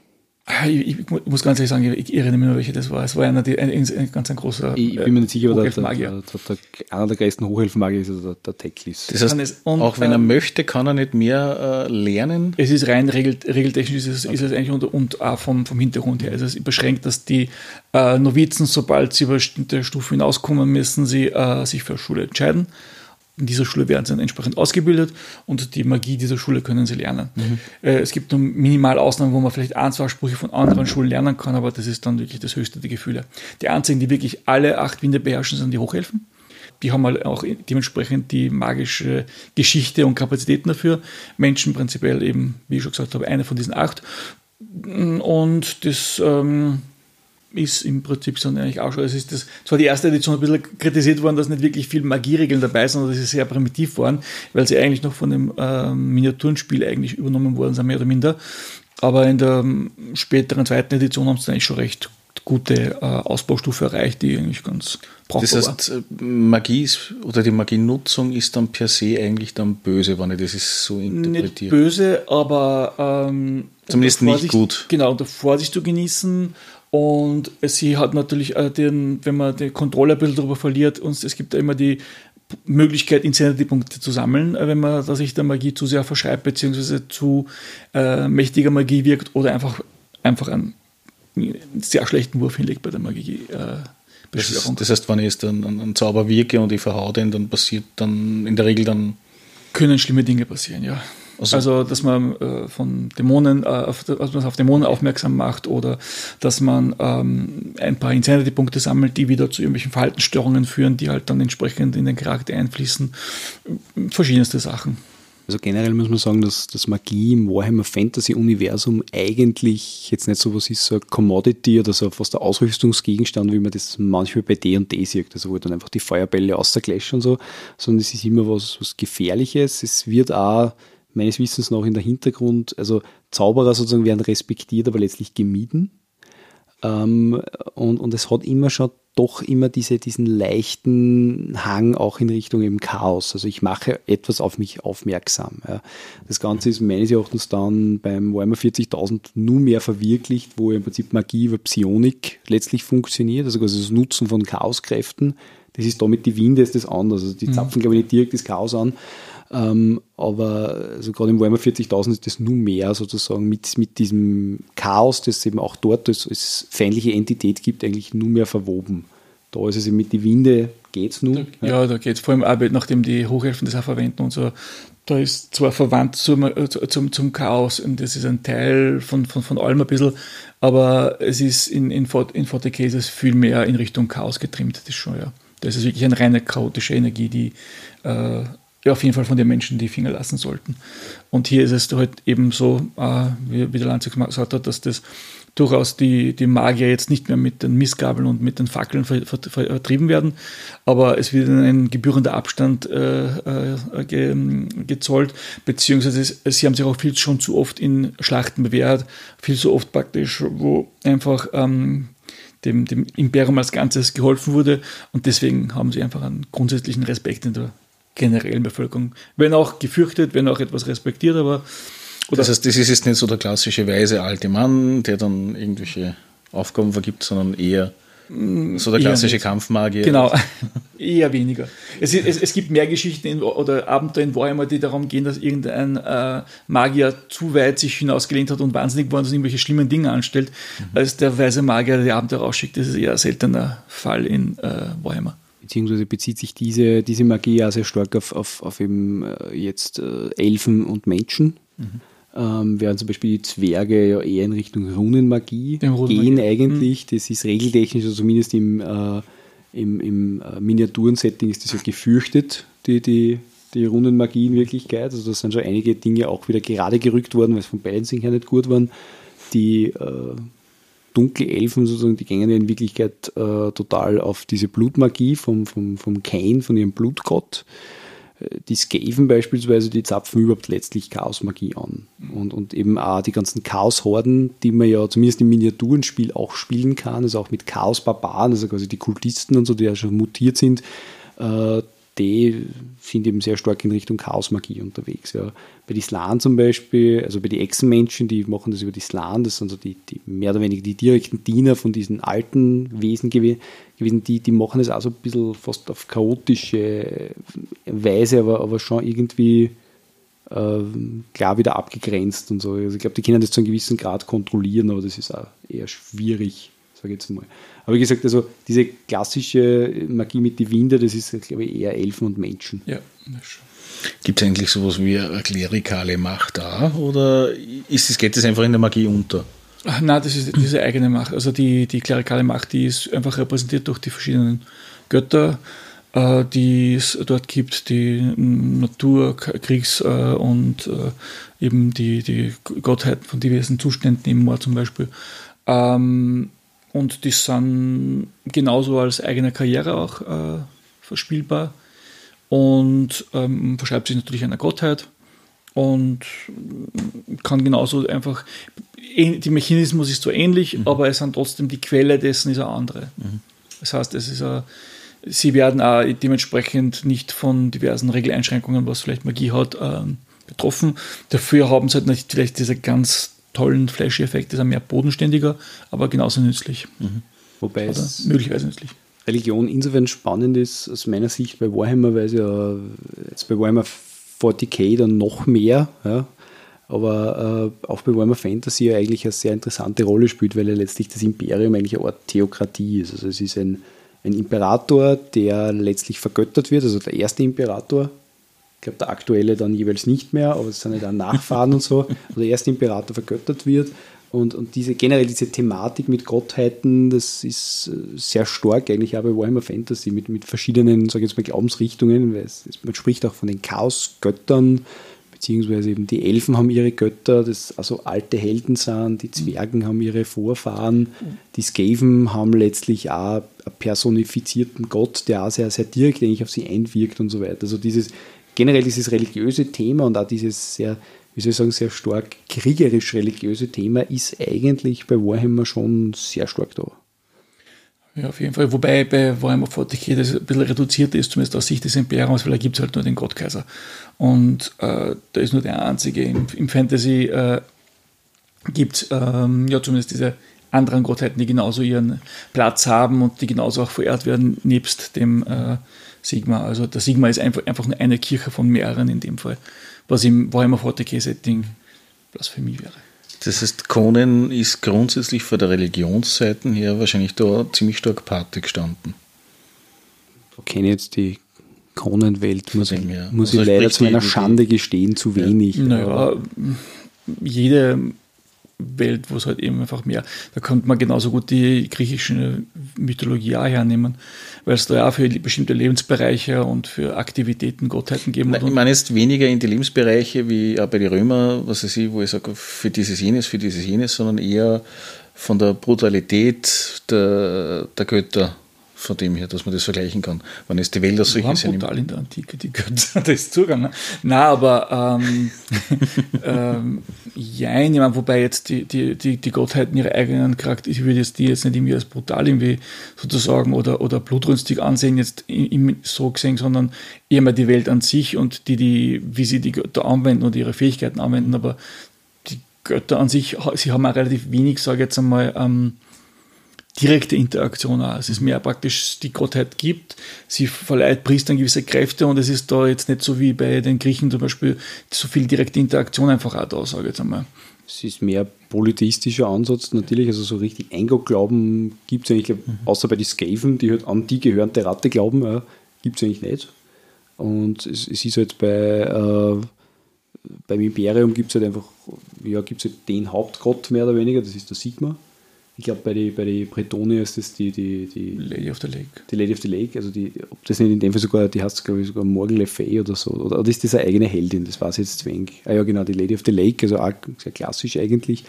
Ah, ich, ich, muss ganz ehrlich sagen, ich erinnere mich nur, welche das war. Es war einer, die, ein, ein, ganz ein großer Ich bin mir nicht sicher, aber der, der, der, einer der größten Hochhilfenmagier ist also der, der Teklis. Das heißt, und, auch wenn er möchte, kann er nicht mehr äh, lernen? Es ist rein regel, regeltechnisch, ist es, okay. ist es eigentlich und, und auch vom, vom Hintergrund her. ist es beschränkt, dass die äh, Novizen, sobald sie über bestimmte Stufen hinauskommen, müssen sie äh, sich für Schule entscheiden in dieser Schule werden sie dann entsprechend ausgebildet und die Magie dieser Schule können sie lernen. Mhm. Äh, es gibt nur minimal Ausnahmen, wo man vielleicht ein, zwei Sprüche von anderen Schulen lernen kann, aber das ist dann wirklich das höchste der Gefühle. Die einzigen, die wirklich alle acht Winde beherrschen, sind die Hochhelfen. Die haben halt auch dementsprechend die magische Geschichte und Kapazitäten dafür. Menschen prinzipiell eben, wie ich schon gesagt habe, eine von diesen acht. Und das ähm, ist im Prinzip so eigentlich auch schon. Es ist das, zwar die erste Edition ein bisschen kritisiert worden, dass nicht wirklich viel Magieregeln dabei sind, dass sie sehr primitiv waren, weil sie eigentlich noch von dem ähm, Miniaturenspiel eigentlich übernommen worden sind, mehr oder minder. Aber in der ähm, späteren zweiten Edition haben sie eigentlich schon recht gute äh, Ausbaustufe erreicht, die eigentlich ganz brauchbar Das heißt, äh, Magie ist, oder die Magienutzung ist dann per se eigentlich dann böse, wenn ich das ist so interpretiere. Nicht böse, aber ähm, zumindest nicht gut. Genau, unter Vorsicht zu genießen und sie hat natürlich äh, den, wenn man die Kontrolle ein bisschen darüber verliert, und es gibt ja immer die Möglichkeit, Insanity-Punkte zu sammeln, äh, wenn man sich der Magie zu sehr verschreibt, beziehungsweise zu äh, mächtiger Magie wirkt oder einfach, einfach einen, sehr schlechten Wurf hinlegt bei der Magie. Äh, das, ist, das, heißt, wenn ich jetzt einen, einen Zauber wirke und ich verhau den, dann passiert dann in der Regel dann. Können schlimme Dinge passieren, ja. Also, also dass man äh, von Dämonen, äh, auf, dass man auf Dämonen aufmerksam macht oder dass man ähm, ein paar Insanity-Punkte sammelt, die wieder zu irgendwelchen Verhaltensstörungen führen, die halt dann entsprechend in den Charakter einfließen. Verschiedenste Sachen. Also generell muss man sagen, dass, dass Magie im Warhammer Fantasy Universum eigentlich jetzt nicht so was ist, so ein Commodity oder so fast ein Ausrüstungsgegenstand, wie man das manchmal bei D&D sieht, also wo dann einfach die Feuerbälle außergläschen und so, sondern es ist immer was, was Gefährliches. Es wird auch meines Wissens noch in der Hintergrund, also Zauberer sozusagen werden respektiert, aber letztlich gemieden. Ähm, und, und es hat immer schon doch immer diese, diesen leichten Hang auch in Richtung eben Chaos. Also ich mache etwas auf mich aufmerksam. Ja. Das Ganze ist meines Erachtens dann beim Warhammer 40.000 nur mehr verwirklicht, wo im Prinzip Magie über Psionik letztlich funktioniert, also das Nutzen von Chaoskräften. Das ist damit die Winde ist das anders. Also die mhm. zapfen, mhm. glaube ich, nicht direkt das Chaos an, ähm, aber also gerade im Warhammer 40.000 ist das nur mehr sozusagen mit, mit diesem Chaos, das eben auch dort als, als feindliche Entität gibt, eigentlich nur mehr verwoben. Da ist es eben mit die Winde, geht es nur. Ja, ja da geht es vor allem auch, nachdem die Hochelfen das auch verwenden und so. Da ist zwar verwandt zum, äh, zum, zum Chaos und das ist ein Teil von, von, von allem ein bisschen, aber es ist in, in, in 40 Cases viel mehr in Richtung Chaos getrimmt, das ist schon, ja. Das ist wirklich eine reine chaotische Energie, die äh, auf jeden Fall von den Menschen die Finger lassen sollten. Und hier ist es halt eben so, äh, wie, wie der Lanzig gesagt hat, dass das durchaus die, die Magier jetzt nicht mehr mit den Missgabeln und mit den Fackeln ver, ver, vertrieben werden, aber es wird ein gebührender Abstand äh, äh, ge, gezollt, beziehungsweise sie haben sich auch viel schon zu oft in Schlachten bewährt, viel zu oft praktisch, wo einfach ähm, dem, dem Imperium als Ganzes geholfen wurde und deswegen haben sie einfach einen grundsätzlichen Respekt in der generellen Bevölkerung. Wenn auch gefürchtet, wenn auch etwas respektiert, aber. Oder das heißt, das ist jetzt nicht so der klassische weise alte Mann, der dann irgendwelche Aufgaben vergibt, sondern eher so der klassische Kampfmagier. Genau, eher weniger. Es, es, es, gibt mehr Geschichten in, oder Abenteuer in Warhammer, die darum gehen, dass irgendein äh, Magier zu weit sich hinausgelehnt hat und wahnsinnig geworden ist und irgendwelche schlimmen Dinge anstellt, mhm. als der weise Magier, der die Abenteuer rausschickt. Das ist eher ein seltener Fall in äh, Warhammer beziehungsweise bezieht sich diese, diese Magie ja sehr stark auf, auf, auf eben äh, jetzt äh, Elfen und Menschen. Mhm. Ähm, während zum Beispiel die Zwerge ja eher in Richtung Runenmagie gehen eigentlich. Mhm. Das ist regeltechnisch, also zumindest im, äh, im, im äh, Miniaturensetting ist das ja gefürchtet, die, die, die Runenmagie in Wirklichkeit. Also da sind schon einige Dinge auch wieder gerade gerückt worden, weil es von beiden sich ja nicht gut waren. Die äh, dunkle Elfen sozusagen, die gehen ja in Wirklichkeit äh, total auf diese Blutmagie vom, vom, vom Cain, von ihrem Blutgott. Die Skaven beispielsweise, die zapfen überhaupt letztlich Chaosmagie an. Und, und eben auch die ganzen Chaos-Horden, die man ja zumindest im Miniaturenspiel auch spielen kann, also auch mit Chaos-Barbaren, also quasi die Kultisten und so, die ja schon mutiert sind, äh, die sind eben sehr stark in Richtung Chaosmagie unterwegs. Ja. Bei die Slan zum Beispiel, also bei den Echsenmenschen, die machen das über die Slan, das sind so die, die mehr oder weniger die direkten Diener von diesen alten Wesen gewesen, die, die machen das auch so ein bisschen fast auf chaotische Weise, aber, aber schon irgendwie äh, klar wieder abgegrenzt und so. Also ich glaube, die können das zu einem gewissen Grad kontrollieren, aber das ist auch eher schwierig, sage ich jetzt mal. Aber wie gesagt, also diese klassische Magie mit die Winde, das ist, glaube ich, eher Elfen und Menschen. Ja. Gibt es eigentlich sowas wie eine klerikale Macht da? Oder ist es, geht das einfach in der Magie unter? Nein, das ist diese eigene Macht. Also die, die klerikale Macht, die ist einfach repräsentiert durch die verschiedenen Götter, äh, die es dort gibt, die Natur, Kriegs- äh, und äh, eben die, die Gottheiten von diversen Zuständen im Moor zum Beispiel. Ähm, und die sind genauso als eigene Karriere auch äh, verspielbar und ähm, verschreibt sich natürlich einer Gottheit und kann genauso einfach, die Mechanismus ist so ähnlich, mhm. aber es sind trotzdem die Quelle dessen ist eine andere. Mhm. Das heißt, es ist a, sie werden auch dementsprechend nicht von diversen Regeleinschränkungen, was vielleicht Magie hat, äh, betroffen. Dafür haben sie halt nicht vielleicht diese ganz tollen Flashy-Effekte, sind mehr bodenständiger, aber genauso nützlich. Mhm. Wobei Oder es möglicherweise nützlich. Religion insofern spannend ist, aus meiner Sicht bei Warhammer, weil es ja jetzt bei Warhammer 40k dann noch mehr, ja, aber äh, auch bei Warhammer Fantasy ja eigentlich eine sehr interessante Rolle spielt, weil ja letztlich das Imperium eigentlich eine Art Theokratie ist. Also es ist ein, ein Imperator, der letztlich vergöttert wird, also der erste Imperator. Ich glaube, der aktuelle dann jeweils nicht mehr, aber es sind ja dann Nachfahren und so. Also der erste Imperator vergöttert wird und, und diese generell diese Thematik mit Gottheiten, das ist äh, sehr stark eigentlich auch bei Warhammer Fantasy mit, mit verschiedenen, sage ich jetzt mal, Glaubensrichtungen. Es, man spricht auch von den Chaosgöttern, beziehungsweise eben die Elfen haben ihre Götter, das also alte Helden sind, die Zwergen haben ihre Vorfahren, die Skaven haben letztlich auch einen personifizierten Gott, der auch sehr, sehr direkt eigentlich auf sie einwirkt und so weiter. Also dieses generell dieses religiöse Thema und auch dieses sehr wie soll ich sagen, sehr stark kriegerisch-religiöse Thema ist eigentlich bei Warhammer schon sehr stark da. Ja, auf jeden Fall. Wobei bei Warhammer 40k das ein bisschen reduziert ist, zumindest aus Sicht des Imperiums, weil da gibt es halt nur den Gottkaiser. Und äh, da ist nur der einzige. Im, im Fantasy äh, gibt es ähm, ja zumindest diese anderen Gottheiten, die genauso ihren Platz haben und die genauso auch verehrt werden, nebst dem äh, Sigma. Also der Sigma ist einfach, einfach nur eine Kirche von mehreren in dem Fall was im Warhammer 40k-Setting Blasphemie wäre. Das heißt, Conan ist grundsätzlich von der Religionsseite her wahrscheinlich da ziemlich stark Pate gestanden. Da kenne ich jetzt die Conan-Welt, muss, ich, muss also ich leider zu meiner Schande gestehen, zu wenig. Naja, jede Welt, wo es halt eben einfach mehr, da könnte man genauso gut die griechische Mythologie auch hernehmen, weil es da ja für bestimmte Lebensbereiche und für Aktivitäten Gottheiten geben. Nein, ich meine jetzt weniger in die Lebensbereiche wie auch bei den Römer, was weiß ich, wo ich sage, für dieses jenes, für dieses jenes, sondern eher von der Brutalität der, der Götter von dem her, dass man das vergleichen kann. Wenn es die Wälder solche sind. brutal in der Antike, die Götter, das ist Zugang. Ne? Nein, aber ähm, ähm, ja, ich meine, wobei jetzt die, die, die, die Gottheiten ihre eigenen Charakter, ich würde jetzt die jetzt nicht irgendwie als brutal irgendwie sozusagen oder, oder blutrünstig ansehen, jetzt im, so gesehen, sondern eher mal die Welt an sich und die, die, wie sie die Götter anwenden oder ihre Fähigkeiten anwenden, aber die Götter an sich, sie haben auch relativ wenig, sage ich jetzt einmal, ähm, direkte Interaktion auch. Es ist mehr praktisch, die Gottheit gibt, sie verleiht Priestern gewisse Kräfte und es ist da jetzt nicht so wie bei den Griechen zum Beispiel so viel direkte Interaktion einfach auch da, sage ich jetzt einmal. Es ist mehr polytheistischer Ansatz natürlich, also so richtig Eingo-Glauben gibt es eigentlich, mhm. außer bei den Skaven, die halt an die gehörende Ratte glauben, ja, gibt es eigentlich nicht. Und es, es ist halt bei, äh, beim Imperium gibt es halt einfach, ja, gibt es halt den Hauptgott mehr oder weniger, das ist der Sigma ich glaube, bei den bei die Bretoni ist das die, die, die Lady of the Lake. Die Lady of the Lake, also die, ob das nicht in dem Fall sogar, die heißt, glaube ich, sogar Morgan Le Fay oder so. Oder, oder ist das eine eigene Heldin? Das war es jetzt zwing. Ah ja, genau, die Lady of the Lake, also auch sehr klassisch eigentlich.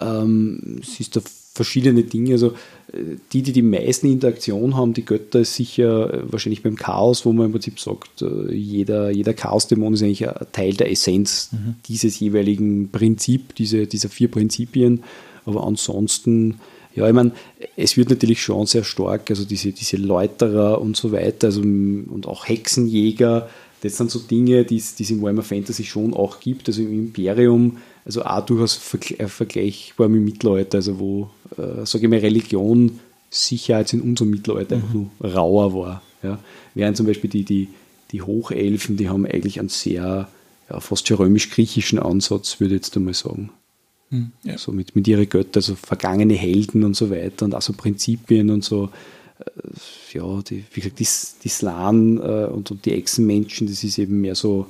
Ähm, es ist da verschiedene Dinge. Also äh, die, die die meisten Interaktion haben, die Götter, ist sicher äh, wahrscheinlich beim Chaos, wo man im Prinzip sagt, äh, jeder, jeder Chaos-Dämon ist eigentlich ein Teil der Essenz mhm. dieses jeweiligen Prinzip, diese, dieser vier Prinzipien. Aber ansonsten, ja, ich meine, es wird natürlich schon sehr stark, also diese, diese Läuterer und so weiter, also, und auch Hexenjäger, das sind so Dinge, die es in Warhammer Fantasy schon auch gibt, also im Imperium, also auch durchaus vergleichbar mit Mittelalter, also wo, äh, sage ich mal, Religion sicher als in unserem Mittelalter mhm. einfach nur rauer war. Ja. Während zum Beispiel die, die, die Hochelfen, die haben eigentlich einen sehr, ja, fast schon römisch-griechischen Ansatz, würde ich jetzt einmal sagen. Hm, ja. So mit, mit ihren Göttern, also vergangene Helden und so weiter und auch so Prinzipien und so. Äh, ja, die, wie gesagt, die, die Slan äh, und, und die Echsenmenschen, das ist eben mehr so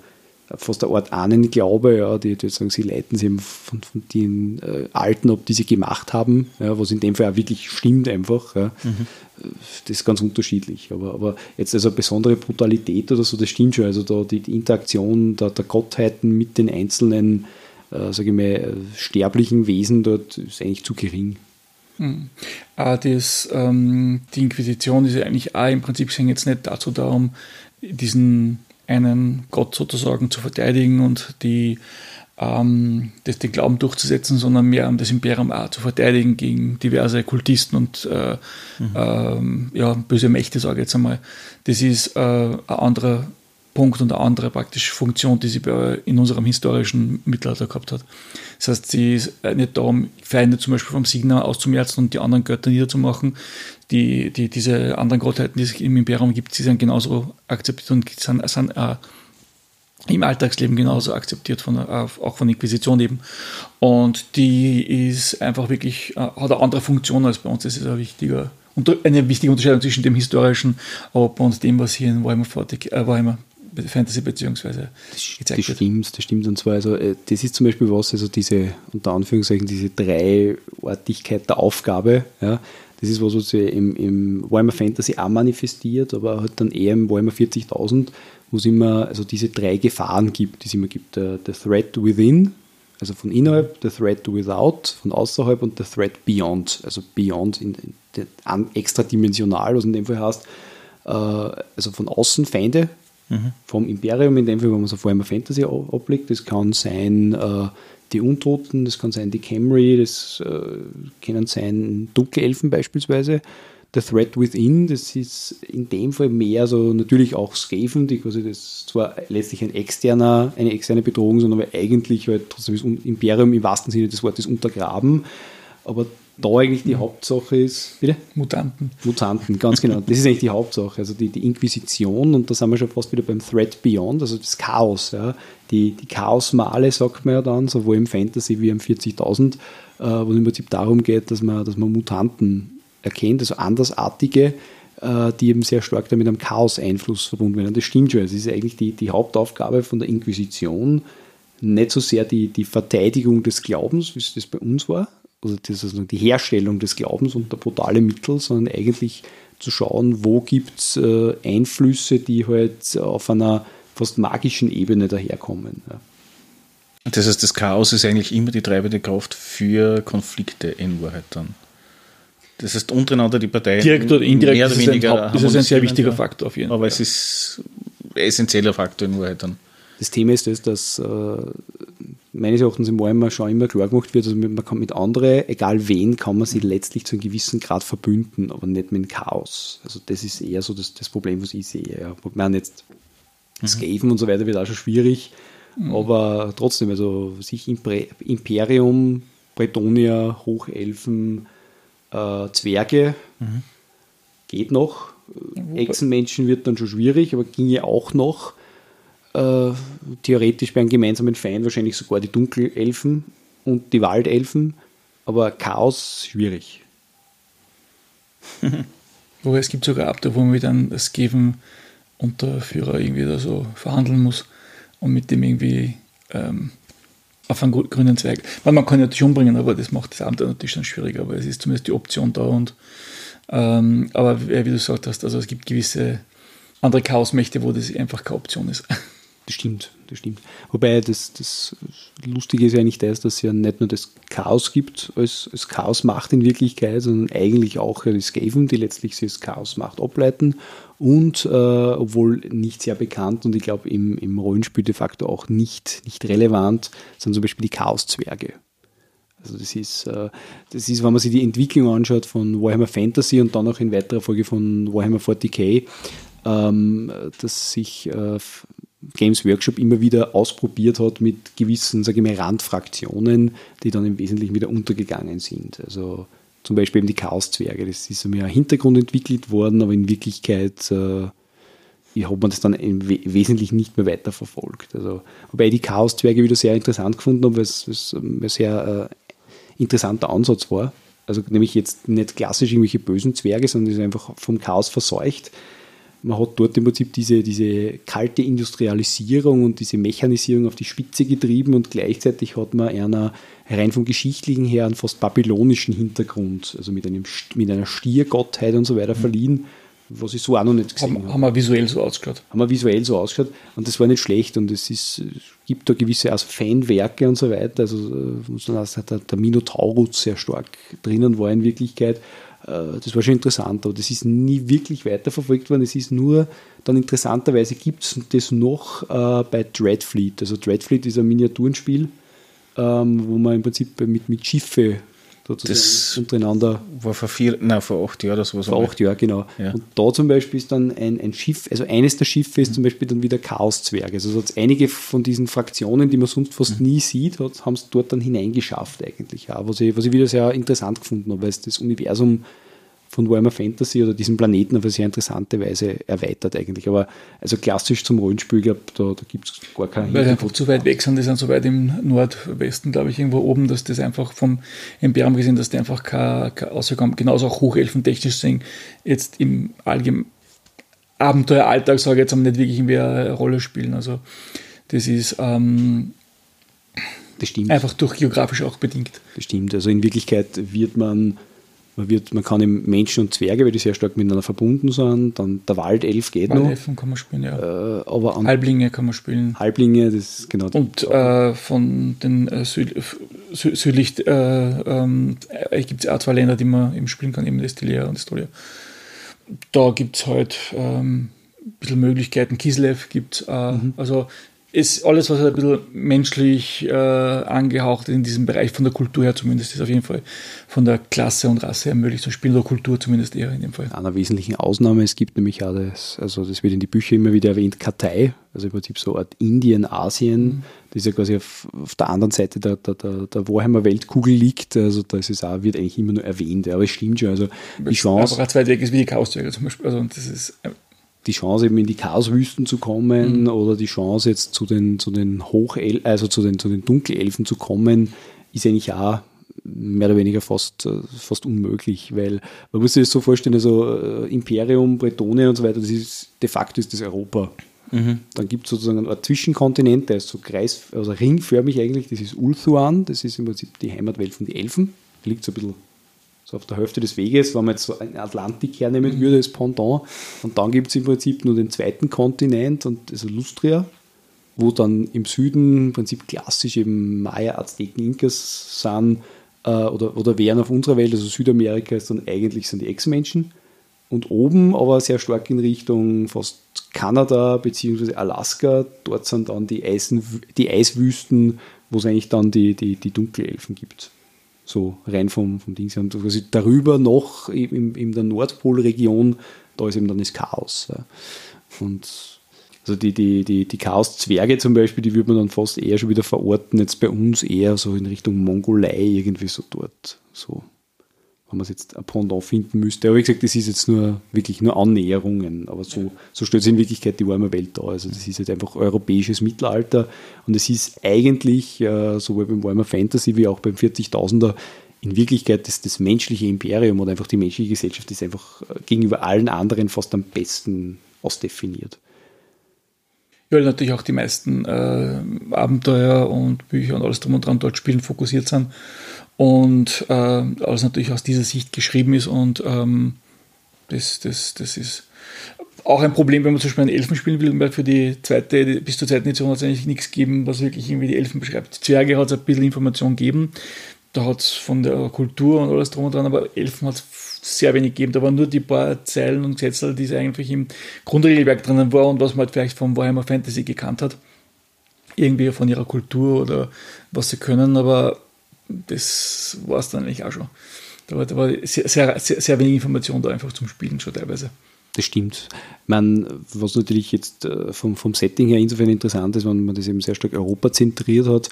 fast eine Art Ahnenglaube, ja, die, die sagen, sie leiten sich eben von, von den äh, Alten ab, die sie gemacht haben, ja, was in dem Fall auch wirklich stimmt einfach. Ja. Mhm. Das ist ganz unterschiedlich. Aber, aber jetzt also besondere Brutalität oder so, das stimmt schon. Also da die, die Interaktion der, der Gottheiten mit den einzelnen äh, sage ich mal, sterblichen Wesen dort ist eigentlich zu gering. Mhm. Das, ähm, die Inquisition ist ja eigentlich auch im Prinzip jetzt nicht dazu da, um diesen einen Gott sozusagen zu verteidigen und die, ähm, das, den Glauben durchzusetzen, sondern mehr um das Imperium auch zu verteidigen gegen diverse Kultisten und äh, mhm. ähm, ja, böse Mächte, sage ich jetzt einmal. Das ist äh, ein anderer Punkt und eine andere praktisch Funktion, die sie in unserem historischen Mittelalter gehabt hat. Das heißt, sie ist nicht darum, Feinde zum Beispiel vom Signal auszumerzen und die anderen Götter niederzumachen. Die, die, diese anderen Gottheiten, die es im Imperium gibt, sie sind genauso akzeptiert und sind, sind äh, im Alltagsleben genauso akzeptiert, von, auch von Inquisition eben. Und die ist einfach wirklich, äh, hat eine andere Funktion als bei uns. Das ist ein wichtiger, eine wichtige Unterscheidung zwischen dem historischen Europa und dem, was hier in 40, äh, Warhammer Fantasy beziehungsweise gezeigt das stimmt, das stimmt und zwar also äh, das ist zum Beispiel was also diese unter Anführungszeichen diese Dreiartigkeit der Aufgabe ja. Das ist was was sich im, im Warhammer Fantasy auch manifestiert aber halt dann eher im Warhammer 40.000 wo es immer also diese drei Gefahren gibt, die es immer gibt. Der, der Threat within, also von innerhalb, der Threat without, von außerhalb und der Threat beyond, also beyond in, in, in extradimensional, was in dem Fall heißt, äh, also von außen Feinde, vom Imperium, in dem Fall, wenn man so vor allem Fantasy ablegt, das kann sein äh, die Untoten, das kann sein die Camry, das äh, können sein Dunkelelfen beispielsweise der Threat Within, das ist in dem Fall mehr so natürlich auch Skaven, die quasi das zwar letztlich ein externer, eine externe Bedrohung sind, aber eigentlich halt trotzdem das Imperium im wahrsten Sinne des Wortes untergraben. Aber da eigentlich die Hauptsache ist, bitte? Mutanten. Mutanten, ganz genau. Das ist eigentlich die Hauptsache. Also die, die Inquisition, und da sind wir schon fast wieder beim Threat Beyond, also das Chaos. Ja. Die, die Chaosmale sagt man ja dann, sowohl im Fantasy wie im 40.000, äh, wo es im Prinzip darum geht, dass man, dass man Mutanten erkennt, also Andersartige, äh, die eben sehr stark damit am Chaos-Einfluss verbunden werden. Das stimmt schon. Es ist eigentlich die, die Hauptaufgabe von der Inquisition, nicht so sehr die, die Verteidigung des Glaubens, wie es das bei uns war, also das ist die Herstellung des Glaubens unter brutale Mittel, sondern eigentlich zu schauen, wo gibt es äh, Einflüsse, die halt auf einer fast magischen Ebene daherkommen. Ja. Das heißt, das Chaos ist eigentlich immer die treibende Kraft für Konflikte in Wahrheit dann. Das heißt, untereinander die Parteien. Direkt oder indirekt mehr oder ist weniger. Ein, ist ein sehr wichtiger Faktor auf jeden Fall. Aber es ist ein essentieller Faktor in Wahrheit dann. Das Thema ist das, dass äh, meines Erachtens im Warhammer schon immer klar gemacht wird, also man kann mit anderen, egal wen, kann man sich letztlich zu einem gewissen Grad verbünden, aber nicht mit dem Chaos. Also das ist eher so das, das Problem, was ich sehe. Ja. Ich meine jetzt mhm. Skaven und so weiter wird auch schon schwierig, mhm. aber trotzdem, also sich Imperium, Bretonia, Hochelfen, äh, Zwerge mhm. geht noch. Echsenmenschen wird dann schon schwierig, aber ginge auch noch. Äh, theoretisch bei einem gemeinsamen Feind wahrscheinlich sogar die Dunkelelfen und die Waldelfen, aber Chaos schwierig. Wobei es gibt sogar Abte, wo man mit einem Skaven Unterführer irgendwie da so verhandeln muss und mit dem irgendwie ähm, auf einen grünen Zweig. Man, man kann natürlich umbringen, aber das macht das Abenteuer natürlich dann schwieriger, aber es ist zumindest die Option da. Und, ähm, aber wie du gesagt hast, also es gibt gewisse andere Chaosmächte, wo das einfach keine Option ist. Das stimmt, das stimmt. Wobei das, das Lustige ist ja eigentlich das, dass es ja nicht nur das Chaos gibt als, als Chaosmacht in Wirklichkeit, sondern eigentlich auch die Skaven, die letztlich das Chaosmacht ableiten und äh, obwohl nicht sehr bekannt und ich glaube im, im Rollenspiel de facto auch nicht, nicht relevant, sind zum Beispiel die Chaoszwerge. Also das ist, äh, das ist, wenn man sich die Entwicklung anschaut von Warhammer Fantasy und dann auch in weiterer Folge von Warhammer 40k, ähm, dass sich äh, Games Workshop immer wieder ausprobiert hat mit gewissen, sage ich mal, Randfraktionen, die dann im Wesentlichen wieder untergegangen sind. Also zum Beispiel eben die Chaoszwerge. Das ist mir ein Hintergrund entwickelt worden, aber in Wirklichkeit äh, hat man das dann im Wesentlichen nicht mehr weiter verfolgt. Also, wobei ich die Chaoszwerge wieder sehr interessant gefunden habe, weil es, ein sehr äh, interessanter Ansatz war. Also nämlich jetzt nicht klassisch irgendwelche bösen Zwerge, sondern es ist einfach vom Chaos verseucht man hat dort im Prinzip diese, diese kalte Industrialisierung und diese Mechanisierung auf die Spitze getrieben und gleichzeitig hat man einer rein vom Geschichtlichen her einen fast babylonischen Hintergrund, also mit, einem, mit einer Stiergottheit und so weiter mhm. verliehen, was ich so auch noch nicht gesehen habe. Haben wir visuell so ausgeschaut. Haben wir visuell so ausgeschaut und das war nicht schlecht und es, ist, es gibt da gewisse also Fanwerke und so weiter, also äh, muss man sagen, der, Minotaurus sehr stark drinnen war in Wirklichkeit das war schon interessant, aber das ist nie wirklich weiterverfolgt worden. Es ist nur dann interessanterweise gibt es das noch äh, bei Dreadfleet. Also Dreadfleet ist ein Miniaturenspiel, ähm, wo man im Prinzip mit, mit Schiffe sozusagen das untereinander. War vor vier, nein, vor acht Jahren oder sowas. Vor acht Jahren, genau. Ja. Und da zum Beispiel ist dann ein, ein Schiff, also eines der Schiffe ist mhm. zum Beispiel dann wieder Chaoszwerge. Also hat einige von diesen Fraktionen, die man sonst fast mhm. nie sieht, haben es dort dann hineingeschafft eigentlich. Ja, was, ich, was ich wieder sehr interessant gefunden habe, weil es das Universum von Warhammer Fantasy oder diesem Planeten auf eine sehr interessante Weise erweitert eigentlich. Aber also klassisch zum Rollenspiel, glaube da, da gibt es gar keine Weil sie einfach zu weit weg sind, die sind so weit im Nordwesten, glaube ich, irgendwo oben, dass das einfach vom Imperium gesehen, dass die einfach keine, keine Auswirkungen Genauso auch Hochelfen technisch sind, jetzt im allgemeinen Abenteueralltag, sage ich jetzt, aber nicht wirklich mehr eine Rolle spielen. Also das ist ähm, das stimmt. einfach durch geografisch auch bedingt. Das stimmt. Also in Wirklichkeit wird man man, wird, man kann im Menschen und Zwerge, weil die sehr stark miteinander verbunden sind. Dann der Waldelf geht Waldelfen noch. Waldelfen kann man spielen, ja. Äh, aber an, Halblinge kann man spielen. Halblinge, das ist genau. Und äh, von den äh, Süd, Sü südlich äh, ähm, äh, gibt es auch zwei Länder, die man eben spielen kann, eben Destilia und Destolia. Da gibt es halt ähm, ein bisschen Möglichkeiten. Kislev gibt es, äh, mhm. also ist alles, was ein bisschen menschlich äh, angehaucht ist in diesem Bereich, von der Kultur her zumindest, ist auf jeden Fall von der Klasse und Rasse her möglich zu spielen, oder Kultur zumindest eher in dem Fall. Einer wesentlichen Ausnahme, es gibt nämlich auch das, also das wird in die Bücher immer wieder erwähnt, Kartei, also im Prinzip so Art Indien, Asien, mhm. das ja quasi auf, auf, der anderen Seite der, der, der, der Warhammer Weltkugel liegt, also das ist auch, wird eigentlich immer nur erwähnt, aber es stimmt schon, also die Chance... Aber weit weg ist wie die Chaoszeuge zum Beispiel, also das ist die Chance eben in die Chaoswüsten zu kommen mhm. oder die Chance jetzt zu den, zu den Hochel also zu den, zu den Dunkelelfen zu kommen, ist eigentlich auch mehr oder weniger fast, fast unmöglich, weil man muss sich das so vorstellen, also äh, Imperium, Bretonien und so weiter, das ist de facto ist das Europa. Mhm. Dann gibt es sozusagen einen Zwischenkontinent, der ist so kreis, also ringförmig eigentlich, das ist Ulthuan, das ist im Prinzip die Heimatwelt von den Elfen, liegt so ein bisschen so auf der Hälfte des Weges, wenn man jetzt so einen Atlantik hernehmen würde, als Pendant. Und dann gibt es im Prinzip nur den zweiten Kontinent, und also Lustria, wo dann im Süden im Prinzip klassisch eben Maya, Azteken, Inkas sind äh, oder, oder wären auf unserer Welt, also Südamerika ist dann eigentlich sind die Ex-Menschen. Und oben aber sehr stark in Richtung fast Kanada bzw. Alaska, dort sind dann die, Eisen, die Eiswüsten, wo es eigentlich dann die, die, die Dunkelelfen gibt so rein vom, vom Ding. Und quasi darüber noch in, in der Nordpolregion, da ist eben dann das Chaos. Ja. Und also die, die, die, die Chaos-Zwerge zum Beispiel, die würde man dann fast eher schon wieder verorten, jetzt bei uns eher so in Richtung Mongolei, irgendwie so dort. So wenn man es jetzt ein Pendant finden müsste. Aber wie gesagt, das ist jetzt nur wirklich nur Annäherungen. Aber so, so stellt sich in Wirklichkeit die warme Welt dar. Also das ist jetzt einfach europäisches Mittelalter und es ist eigentlich äh, sowohl beim Warmer Fantasy wie auch beim 40.000er in Wirklichkeit das, das menschliche Imperium oder einfach die menschliche Gesellschaft ist einfach äh, gegenüber allen anderen fast am besten ausdefiniert. Ja, weil natürlich auch die meisten äh, Abenteuer und Bücher und alles drum und dran dort spielen fokussiert sind und äh, alles natürlich aus dieser Sicht geschrieben ist und ähm, das, das, das ist auch ein Problem, wenn man zum Beispiel einen Elfen spielen will, weil für die zweite, bis zur zweiten Edition hat es eigentlich nichts gegeben, was wirklich irgendwie die Elfen beschreibt. Die Zwerge hat es ein bisschen Information gegeben, da hat es von der Kultur und alles drum und dran, aber Elfen hat es sehr wenig gegeben. Da waren nur die paar Zeilen und Gesetze, die eigentlich im Grundregelwerk drinnen war und was man halt vielleicht vom Warhammer Fantasy gekannt hat. Irgendwie von ihrer Kultur oder was sie können, aber das war es dann eigentlich auch schon. Da war, da war sehr, sehr, sehr, sehr, wenig Information da einfach zum Spielen schon teilweise. Das stimmt. Man, was natürlich jetzt äh, vom, vom Setting her insofern interessant ist, wenn man das eben sehr stark Europa zentriert hat,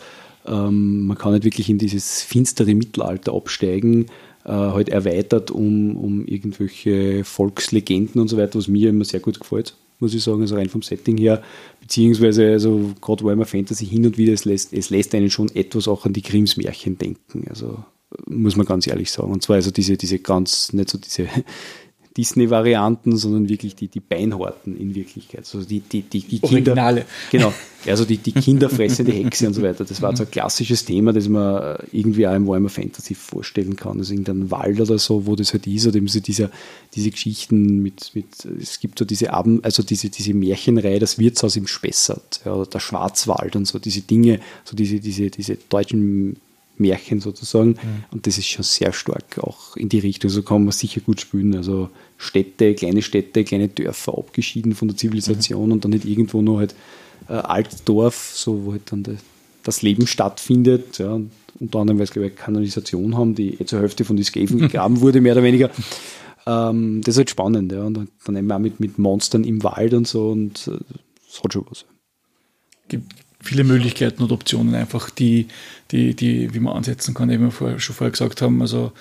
ähm, man kann nicht wirklich in dieses finstere Mittelalter absteigen, äh, halt erweitert um, um irgendwelche Volkslegenden und so weiter, was mir immer sehr gut gefällt muss ich sagen, also rein vom Setting her, beziehungsweise also gerade Warhammer Fantasy hin und wieder, es lässt, es lässt einen schon etwas auch an die Grimms Märchen denken, also muss man ganz ehrlich sagen. Und zwar also diese, diese ganz, nicht so diese Disney-Varianten, sondern wirklich die, die Beinhorten in Wirklichkeit. Also die, die, die, die Kinder. Originale. Genau. Also die, die kinderfressende Hexe und so weiter. Das war so ein klassisches Thema, das man irgendwie auch im Warhammer Fantasy vorstellen kann. Also irgendein Wald oder so, wo das halt ist, oder eben so dieser, diese Geschichten mit, mit, es gibt so diese Abend, also diese, diese Märchenreihe, das Wirtshaus im Spessart, ja, oder der Schwarzwald und so, diese Dinge, so diese, diese, diese deutschen Märchen sozusagen. Mhm. Und das ist schon sehr stark auch in die Richtung. So kann man sicher gut spielen. Also Städte, kleine Städte, kleine Dörfer abgeschieden von der Zivilisation mhm. und dann nicht irgendwo nur halt äh, Altdorf, so wo halt dann der, das Leben stattfindet. Ja, unter anderem, weil es, glaube ich, Kanalisation haben, die eh zur Hälfte von den Skaven gegraben wurde, mehr oder weniger. Ähm, das ist halt spannend, ja. Und dann eben auch mit, mit Monstern im Wald und so und äh, das hat schon was. Gibt viele Möglichkeiten und Optionen einfach, die, die, die, wie man ansetzen kann, eben vorher, schon vorher gesagt haben. Also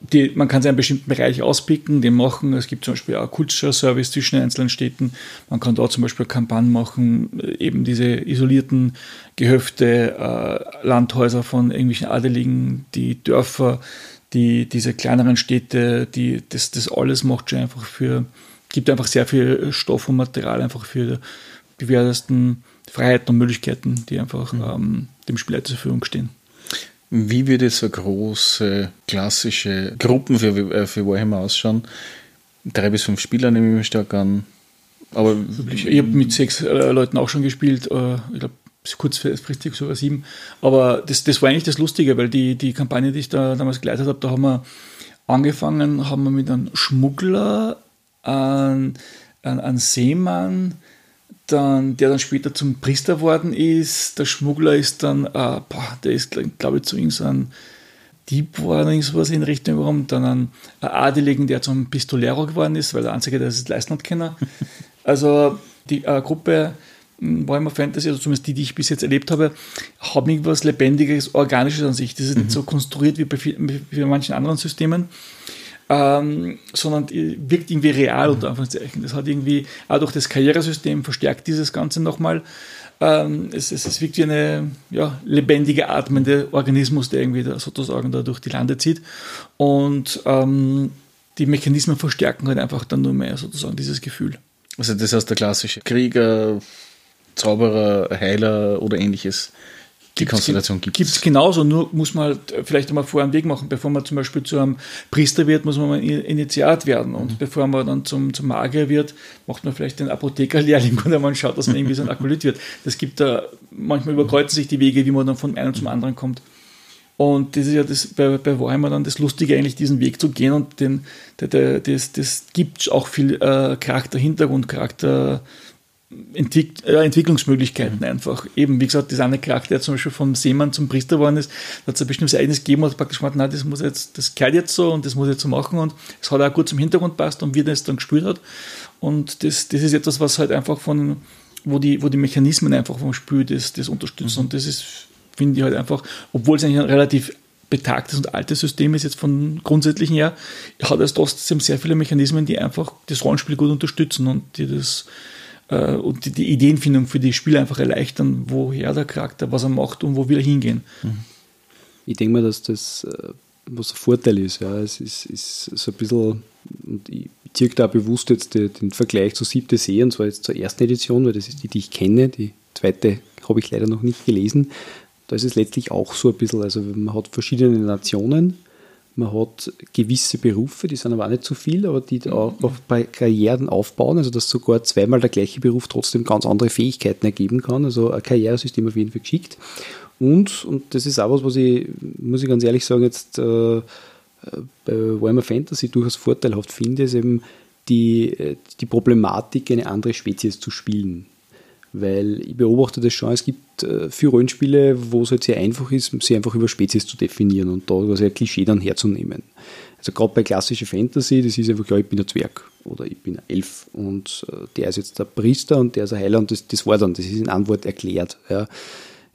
die, man kann einen bestimmten Bereich auspicken, den machen. Es gibt zum Beispiel auch Kulturservice zwischen einzelnen Städten. Man kann da zum Beispiel Kampagnen machen, eben diese isolierten Gehöfte, äh, Landhäuser von irgendwelchen Adeligen, die Dörfer, die, diese kleineren Städte, die, das, das alles macht schon einfach für, gibt einfach sehr viel Stoff und Material einfach für die diversesten Freiheiten und Möglichkeiten, die einfach mhm. ähm, dem Spieler zur Verfügung stehen. Wie würde so große klassische Gruppen für, äh, für Warhammer ausschauen? Drei bis fünf Spieler nehme ich mir stark an. Aber ich, ich habe mit sechs äh, Leuten auch schon gespielt. Äh, ich glaube, kurzfristig sogar sieben. Aber das, das war eigentlich das Lustige, weil die, die Kampagne, die ich da damals geleitet habe, da haben wir angefangen, haben wir mit einem Schmuggler, einem, einem Seemann, dann, der dann später zum Priester worden ist. Der Schmuggler ist dann, äh, boah, der ist, glaube ich, zu irgendeinem Dieb worden, sowas in Richtung gekommen. Dann ein, Adeligen, der zum Pistolero geworden ist, weil der Einzige, der es leisten hat können. Also die äh, Gruppe hm, Warhammer Fantasy, also zumindest die, die ich bis jetzt erlebt habe, haben irgendwas Lebendiges, Organisches an sich. Das ist mhm. nicht so konstruiert wie bei, wie bei manchen anderen Systemen ähm, sondern wirkt irgendwie real unter Anführungszeichen. Das hat irgendwie auch durch das Karrieresystem verstärkt dieses Ganze nochmal. Ähm, es, es, es wirkt wie eine ja, lebendige, atmende Organismus, der irgendwie da sozusagen da durch die Lande zieht. Und ähm, die Mechanismen verstärken halt einfach dann nur mehr sozusagen dieses Gefühl. Also das heißt der klassische Krieger, Zauberer, Heiler oder ähnliches die Konstellation gibt es. genauso, nur muss man halt vielleicht einmal vorher einen Weg machen. Bevor man zum Beispiel zu einem Priester wird, muss man mal Initiat werden. Und mhm. bevor man dann zum, zum Magier wird, macht man vielleicht den Apothekerlehrling oder man schaut, dass man irgendwie so ein Akolyt wird. Das gibt da, manchmal überkreuzen sich die Wege, wie man dann von einem zum anderen kommt. Und das ist ja das, bei, bei Warhammer dann das Lustige, eigentlich diesen Weg zu gehen und den, der, der, das, das gibt auch viel äh, Charakter, Hintergrund, Charakter, Entwick äh, Entwicklungsmöglichkeiten mhm. einfach. Eben, wie gesagt, dieser eine Charakter, der zum Beispiel vom Seemann zum Priester geworden ist, da hat es ein bestimmtes eigenes gegeben und praktisch gesagt, nein, das muss jetzt, das gehört jetzt so und das muss jetzt so machen und es hat auch gut zum Hintergrund passt und wie das dann gespielt hat. Und das, das ist etwas, was halt einfach von, wo die, wo die Mechanismen einfach vom Spiel das, das unterstützen. Mhm. Und das ist, finde ich halt einfach, obwohl es eigentlich ein relativ betagtes und altes System ist jetzt von grundsätzlichen her, hat es trotzdem sehr viele Mechanismen, die einfach das Rollenspiel gut unterstützen und die das äh, und die, die, Ideenfindung für die Spieler einfach erleichtern, woher der Charakter, was er macht und wo will er hingehen. Mhm. Ich denke mal, dass das äh, was ein Vorteil ist. Ja. Es ist, ist so ein bisschen, und ich ziehe da bewusst jetzt den, den Vergleich zur siebte See, und zwar jetzt zur ersten Edition, weil das ist die, die ich kenne. Die zweite habe ich leider noch nicht gelesen. Da ist es letztlich auch so ein bisschen, also man hat verschiedene Nationen, man hat gewisse Berufe, die sind aber auch nicht zu so viel, aber die auch bei Karrieren aufbauen, also dass sogar zweimal der gleiche Beruf trotzdem ganz andere Fähigkeiten ergeben kann. Also ein Karrieresystem auf jeden Fall geschickt. Und, und das ist auch was, was ich, muss ich ganz ehrlich sagen, jetzt äh, bei Warhammer Fantasy durchaus vorteilhaft finde, ist eben die, die Problematik, eine andere Spezies zu spielen. Weil ich beobachte das schon, es gibt äh, viele Rollenspiele, wo es halt sehr einfach ist, sie einfach über Spezies zu definieren und da quasi ein Klischee dann herzunehmen. Also gerade bei klassischer Fantasy, das ist einfach, ja, ich bin ein Zwerg oder ich bin ein Elf und äh, der ist jetzt der Priester und der ist ein Heiler und das, das war dann, das ist in einem Wort erklärt. Ja.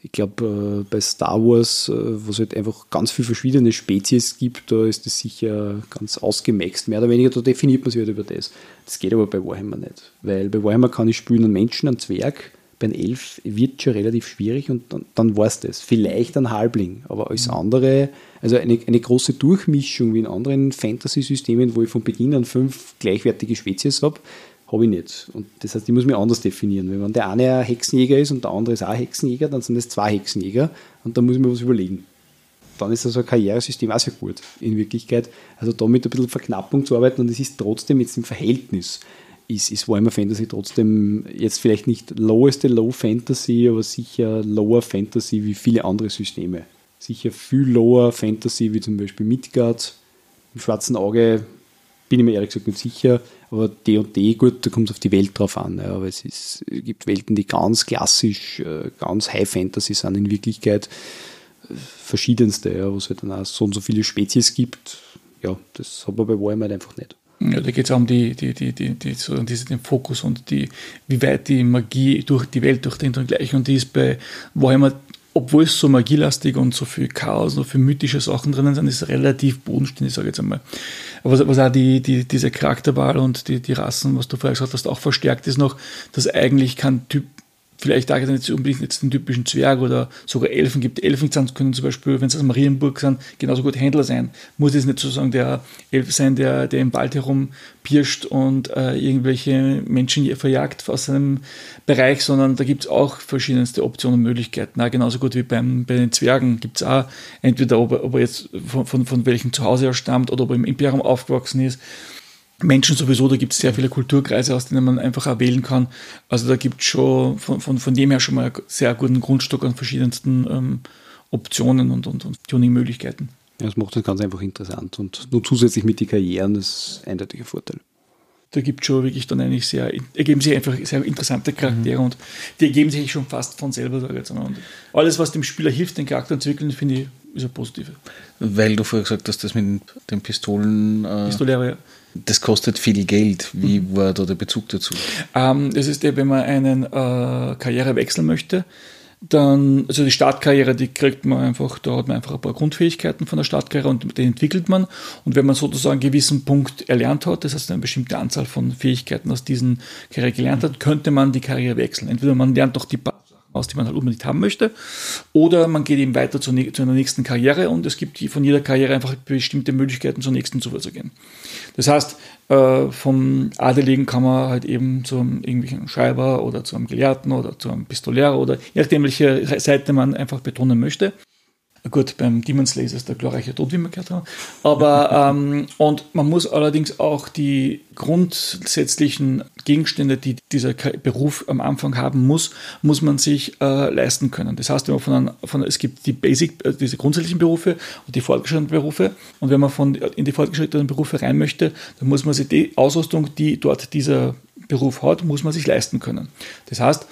Ich glaube, äh, bei Star Wars, wo es halt einfach ganz viele verschiedene Spezies gibt, da ist das sicher ganz ausgemaxt. Mehr oder weniger, da definiert man sich halt über das. Das geht aber bei Warhammer nicht. Weil bei Warhammer kann ich spielen einen Menschen, einen Zwerg, bei einem Elf wird schon relativ schwierig und dann, dann war es das. Vielleicht ein Halbling, aber alles mhm. andere, also eine, eine große Durchmischung wie in anderen Fantasy-Systemen, wo ich von Beginn an fünf gleichwertige Spezies habe, habe ich nicht. Und das heißt, ich muss mich anders definieren. Wenn der eine ein Hexenjäger ist und der andere ist auch ein Hexenjäger, dann sind es zwei Hexenjäger und dann muss ich mir was überlegen. Dann ist also ein Karrieresystem auch sehr gut in Wirklichkeit. Also da mit ein bisschen Verknappung zu arbeiten und es ist trotzdem jetzt im Verhältnis ist, ist Warhammer Fantasy trotzdem jetzt vielleicht nicht loweste Low Fantasy, aber sicher lower Fantasy wie viele andere Systeme. Sicher viel lower Fantasy wie zum Beispiel Midgard. Im schwarzen Auge bin ich mir ehrlich gesagt nicht sicher. Aber D&D, gut, da kommt es auf die Welt drauf an. Ja, aber es, ist, es gibt Welten, die ganz klassisch, äh, ganz High Fantasy sind in Wirklichkeit verschiedenste, ja, wo es halt dann auch so und so viele Spezies gibt. Ja, das hat man bei Warhammer einfach nicht. Ja, da geht es auch um die, die, die, die, die, so den Fokus und die, wie weit die Magie durch die Welt durchdringt und gleich. Und die ist bei Warhammer obwohl es so magielastig und so viel Chaos und viel mythische Sachen drinnen sind, ist relativ bodenständig, sage ich jetzt einmal. Was, was auch die, die, diese Charakterwahl und die, die Rassen, was du vorher gesagt hast, auch verstärkt ist noch, dass eigentlich kein Typ vielleicht da nicht unbedingt jetzt den typischen Zwerg oder sogar Elfen gibt. Elfen können zum Beispiel, wenn sie aus Marienburg sind, genauso gut Händler sein. Muss es nicht sozusagen der Elf sein, der, der im Wald herum pirscht und äh, irgendwelche Menschen verjagt aus seinem Bereich, sondern da gibt es auch verschiedenste Optionen und Möglichkeiten. Ja, genauso gut wie beim, bei den Zwergen gibt es auch entweder, ob er, ob er jetzt von, von, von welchem Zuhause er stammt oder ob er im Imperium aufgewachsen ist Menschen sowieso, da gibt es sehr viele Kulturkreise, aus denen man einfach auch wählen kann. Also da gibt es schon von, von, von dem her schon mal einen sehr guten Grundstock an verschiedensten ähm, Optionen und, und, und Tuning-Möglichkeiten. Ja, das macht es ganz einfach interessant und nur zusätzlich mit den Karrieren ist ein eindeutiger Vorteil. Da gibt es schon wirklich dann eigentlich sehr, ergeben sich einfach sehr interessante Charaktere mhm. und die ergeben sich schon fast von selber. Und alles, was dem Spieler hilft, den Charakter zu entwickeln, finde ich, ist ein positive. Weil du vorher gesagt hast, das mit den Pistolen. Äh, Pistolere, ja das kostet viel Geld. Wie mhm. war da der Bezug dazu? Ähm, das ist ja, wenn man einen äh, Karriere wechseln möchte, dann, also die Startkarriere, die kriegt man einfach, da hat man einfach ein paar Grundfähigkeiten von der Startkarriere und die entwickelt man. Und wenn man sozusagen einen gewissen Punkt erlernt hat, das heißt eine bestimmte Anzahl von Fähigkeiten aus diesen Karriere gelernt hat, könnte man die Karriere wechseln. Entweder man lernt doch die aus, die man halt unbedingt haben möchte. Oder man geht eben weiter zu, zu einer nächsten Karriere und es gibt von jeder Karriere einfach bestimmte Möglichkeiten, zur nächsten zu gehen. Das heißt, äh, vom Adeligen kann man halt eben zum irgendwelchen Schreiber oder zu einem Gelehrten oder zu einem Pistolär oder je nachdem, welche Seite man einfach betonen möchte. Gut, beim Demon Slayer ist der glorreiche Tod, wie wir gehört haben. Aber, ähm, und man muss allerdings auch die grundsätzlichen Gegenstände, die dieser Beruf am Anfang haben muss, muss man sich äh, leisten können. Das heißt, wenn man von, einem, von es gibt die Basic, äh, diese grundsätzlichen Berufe und die fortgeschrittenen Berufe. Und wenn man von, in die fortgeschrittenen Berufe rein möchte, dann muss man sich die Ausrüstung, die dort dieser Beruf hat, muss man sich leisten können. Das heißt,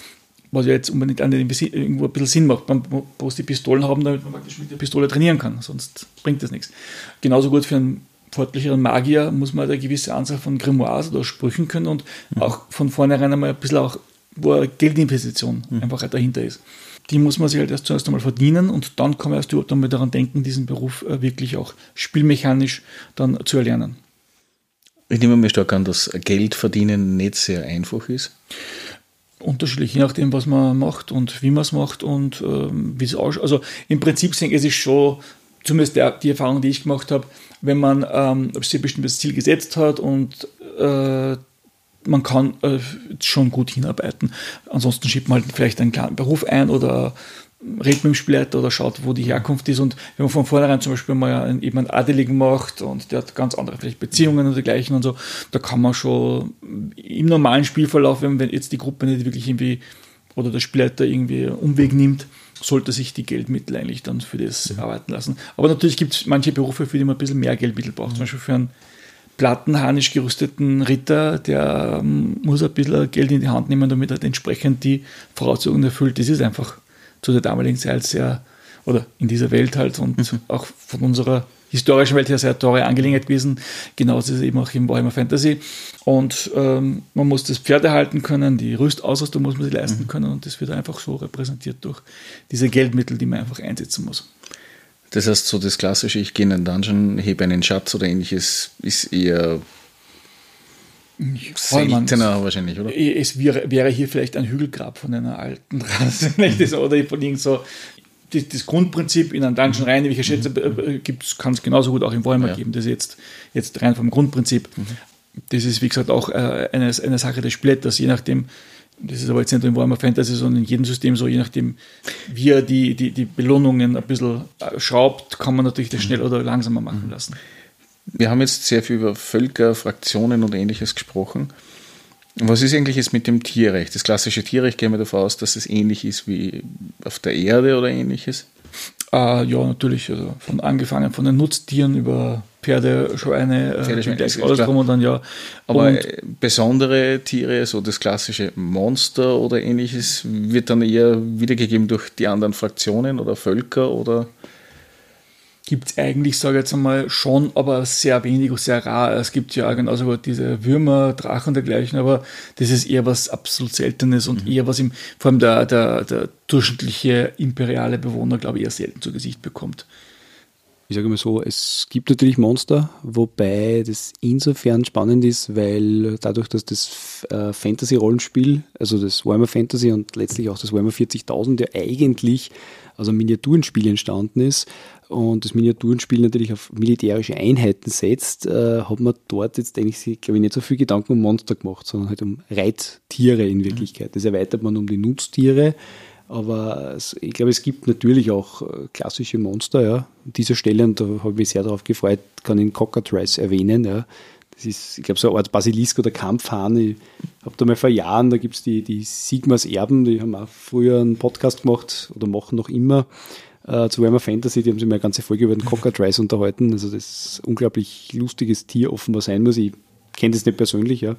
was ja jetzt unbedingt irgendwo ein bisschen Sinn macht. Man muss die Pistolen haben, damit man praktisch mit der Pistole trainieren kann, sonst bringt das nichts. Genauso gut für einen fortlicheren Magier muss man halt eine gewisse Anzahl von Grimoires oder Sprüchen können und mhm. auch von vornherein einmal ein bisschen auch, wo eine Geldinvestition mhm. einfach halt dahinter ist. Die muss man sich halt erst zuerst einmal verdienen und dann kann man erst überhaupt einmal daran denken, diesen Beruf äh, wirklich auch spielmechanisch dann zu erlernen. Ich nehme mir stark an, dass Geld verdienen nicht sehr einfach ist unterschiedlich, je nachdem, was man macht und wie man es macht und ähm, wie es ausschaut. Also im Prinzip ich, es ist schon, zumindest der, die Erfahrung, die ich gemacht habe, wenn man ähm, sich ein bestimmtes Ziel gesetzt hat und äh, man kann äh, schon gut hinarbeiten. Ansonsten schiebt man halt vielleicht einen kleinen Beruf ein oder redet mit dem Spielleiter oder schaut, wo die Herkunft ist. Und wenn man von vornherein zum Beispiel mal eben einen Adeligen macht und der hat ganz andere vielleicht Beziehungen und dergleichen und so, da kann man schon im normalen Spielverlauf, wenn jetzt die Gruppe nicht wirklich irgendwie oder der Spielleiter irgendwie Umweg nimmt, sollte sich die Geldmittel eigentlich dann für das mhm. arbeiten lassen. Aber natürlich gibt es manche Berufe, für die man ein bisschen mehr Geldmittel braucht. Mhm. Zum Beispiel für einen plattenhanisch gerüsteten Ritter, der um, muss ein bisschen Geld in die Hand nehmen, damit er entsprechend die Voraussetzungen erfüllt. Das ist einfach zu der damaligen Zeit sehr, oder in dieser Welt halt und mhm. auch von unserer historischen Welt her sehr teure Angelegenheit gewesen. Genauso ist es eben auch im Warhammer Fantasy. Und ähm, man muss das Pferde halten können, die Rüstausrüstung muss man sich leisten mhm. können und das wird einfach so repräsentiert durch diese Geldmittel, die man einfach einsetzen muss. Das heißt, so das klassische, ich gehe in einen Dungeon, hebe einen Schatz oder ähnliches, ist eher Seltener wahrscheinlich, oder? Es wäre, wäre, hier vielleicht ein Hügelgrab von einer alten Rasse, oder von irgend so. Das, das, Grundprinzip in einen Dungeon rein, wie ich schätze, äh, kann es genauso gut auch im Warhammer ja. geben. Das ist jetzt, jetzt rein vom Grundprinzip. Mhm. Das ist, wie gesagt, auch äh, eine, eine Sache des Splitters, je nachdem, das ist aber jetzt nicht nur im Warhammer Fantasy, sondern in jedem System so, je nachdem, wie er die, die, die Belohnungen ein bisschen äh, schraubt, kann man natürlich das mhm. schnell oder langsamer machen mhm. lassen. Wir haben jetzt sehr viel über Völker, Fraktionen und ähnliches gesprochen. Was ist eigentlich jetzt mit dem Tierrecht? Das klassische Tierrecht gehen wir davon aus, dass es ähnlich ist wie auf der Erde oder ähnliches? Äh, ja, natürlich. Also von angefangen von den Nutztieren über Pferde, Schweine, äh, alles klar. drum und dann, ja. Aber und, äh, besondere Tiere, so das klassische Monster oder ähnliches, wird dann eher wiedergegeben durch die anderen Fraktionen oder Völker oder gibt es eigentlich, sage ich jetzt einmal, schon, aber sehr wenig und sehr rar. Es gibt ja genauso gut diese Würmer, Drachen und dergleichen, aber das ist eher was absolut Seltenes und eher was im, vor allem der, der, der durchschnittliche imperiale Bewohner, glaube ich, eher selten zu Gesicht bekommt. Ich sage mal so, es gibt natürlich Monster, wobei das insofern spannend ist, weil dadurch, dass das äh, Fantasy-Rollenspiel, also das Warhammer Fantasy und letztlich auch das Warhammer 40.000 ja eigentlich aus einem Miniaturenspiel entstanden ist und das Miniaturenspiel natürlich auf militärische Einheiten setzt, äh, hat man dort jetzt eigentlich, glaube ich, nicht so viel Gedanken um Monster gemacht, sondern halt um Reittiere in Wirklichkeit. Das erweitert man um die Nutztiere. Aber ich glaube, es gibt natürlich auch äh, klassische Monster, ja. An dieser Stelle, und da habe ich mich sehr darauf gefreut, kann ich Cockatrice erwähnen, ja. Das ist, ich glaube, so eine Art Basilisk oder Kampfhahn. Ich habe da mal vor Jahren, da gibt es die, die Sigmas Erben, die haben auch früher einen Podcast gemacht oder machen noch immer äh, zu Warhammer Fantasy, die haben sich mal eine ganze Folge über den Cockatrice unterhalten. Also das ist ein unglaublich lustiges Tier offenbar sein muss. Ich kenne das nicht persönlich, ja.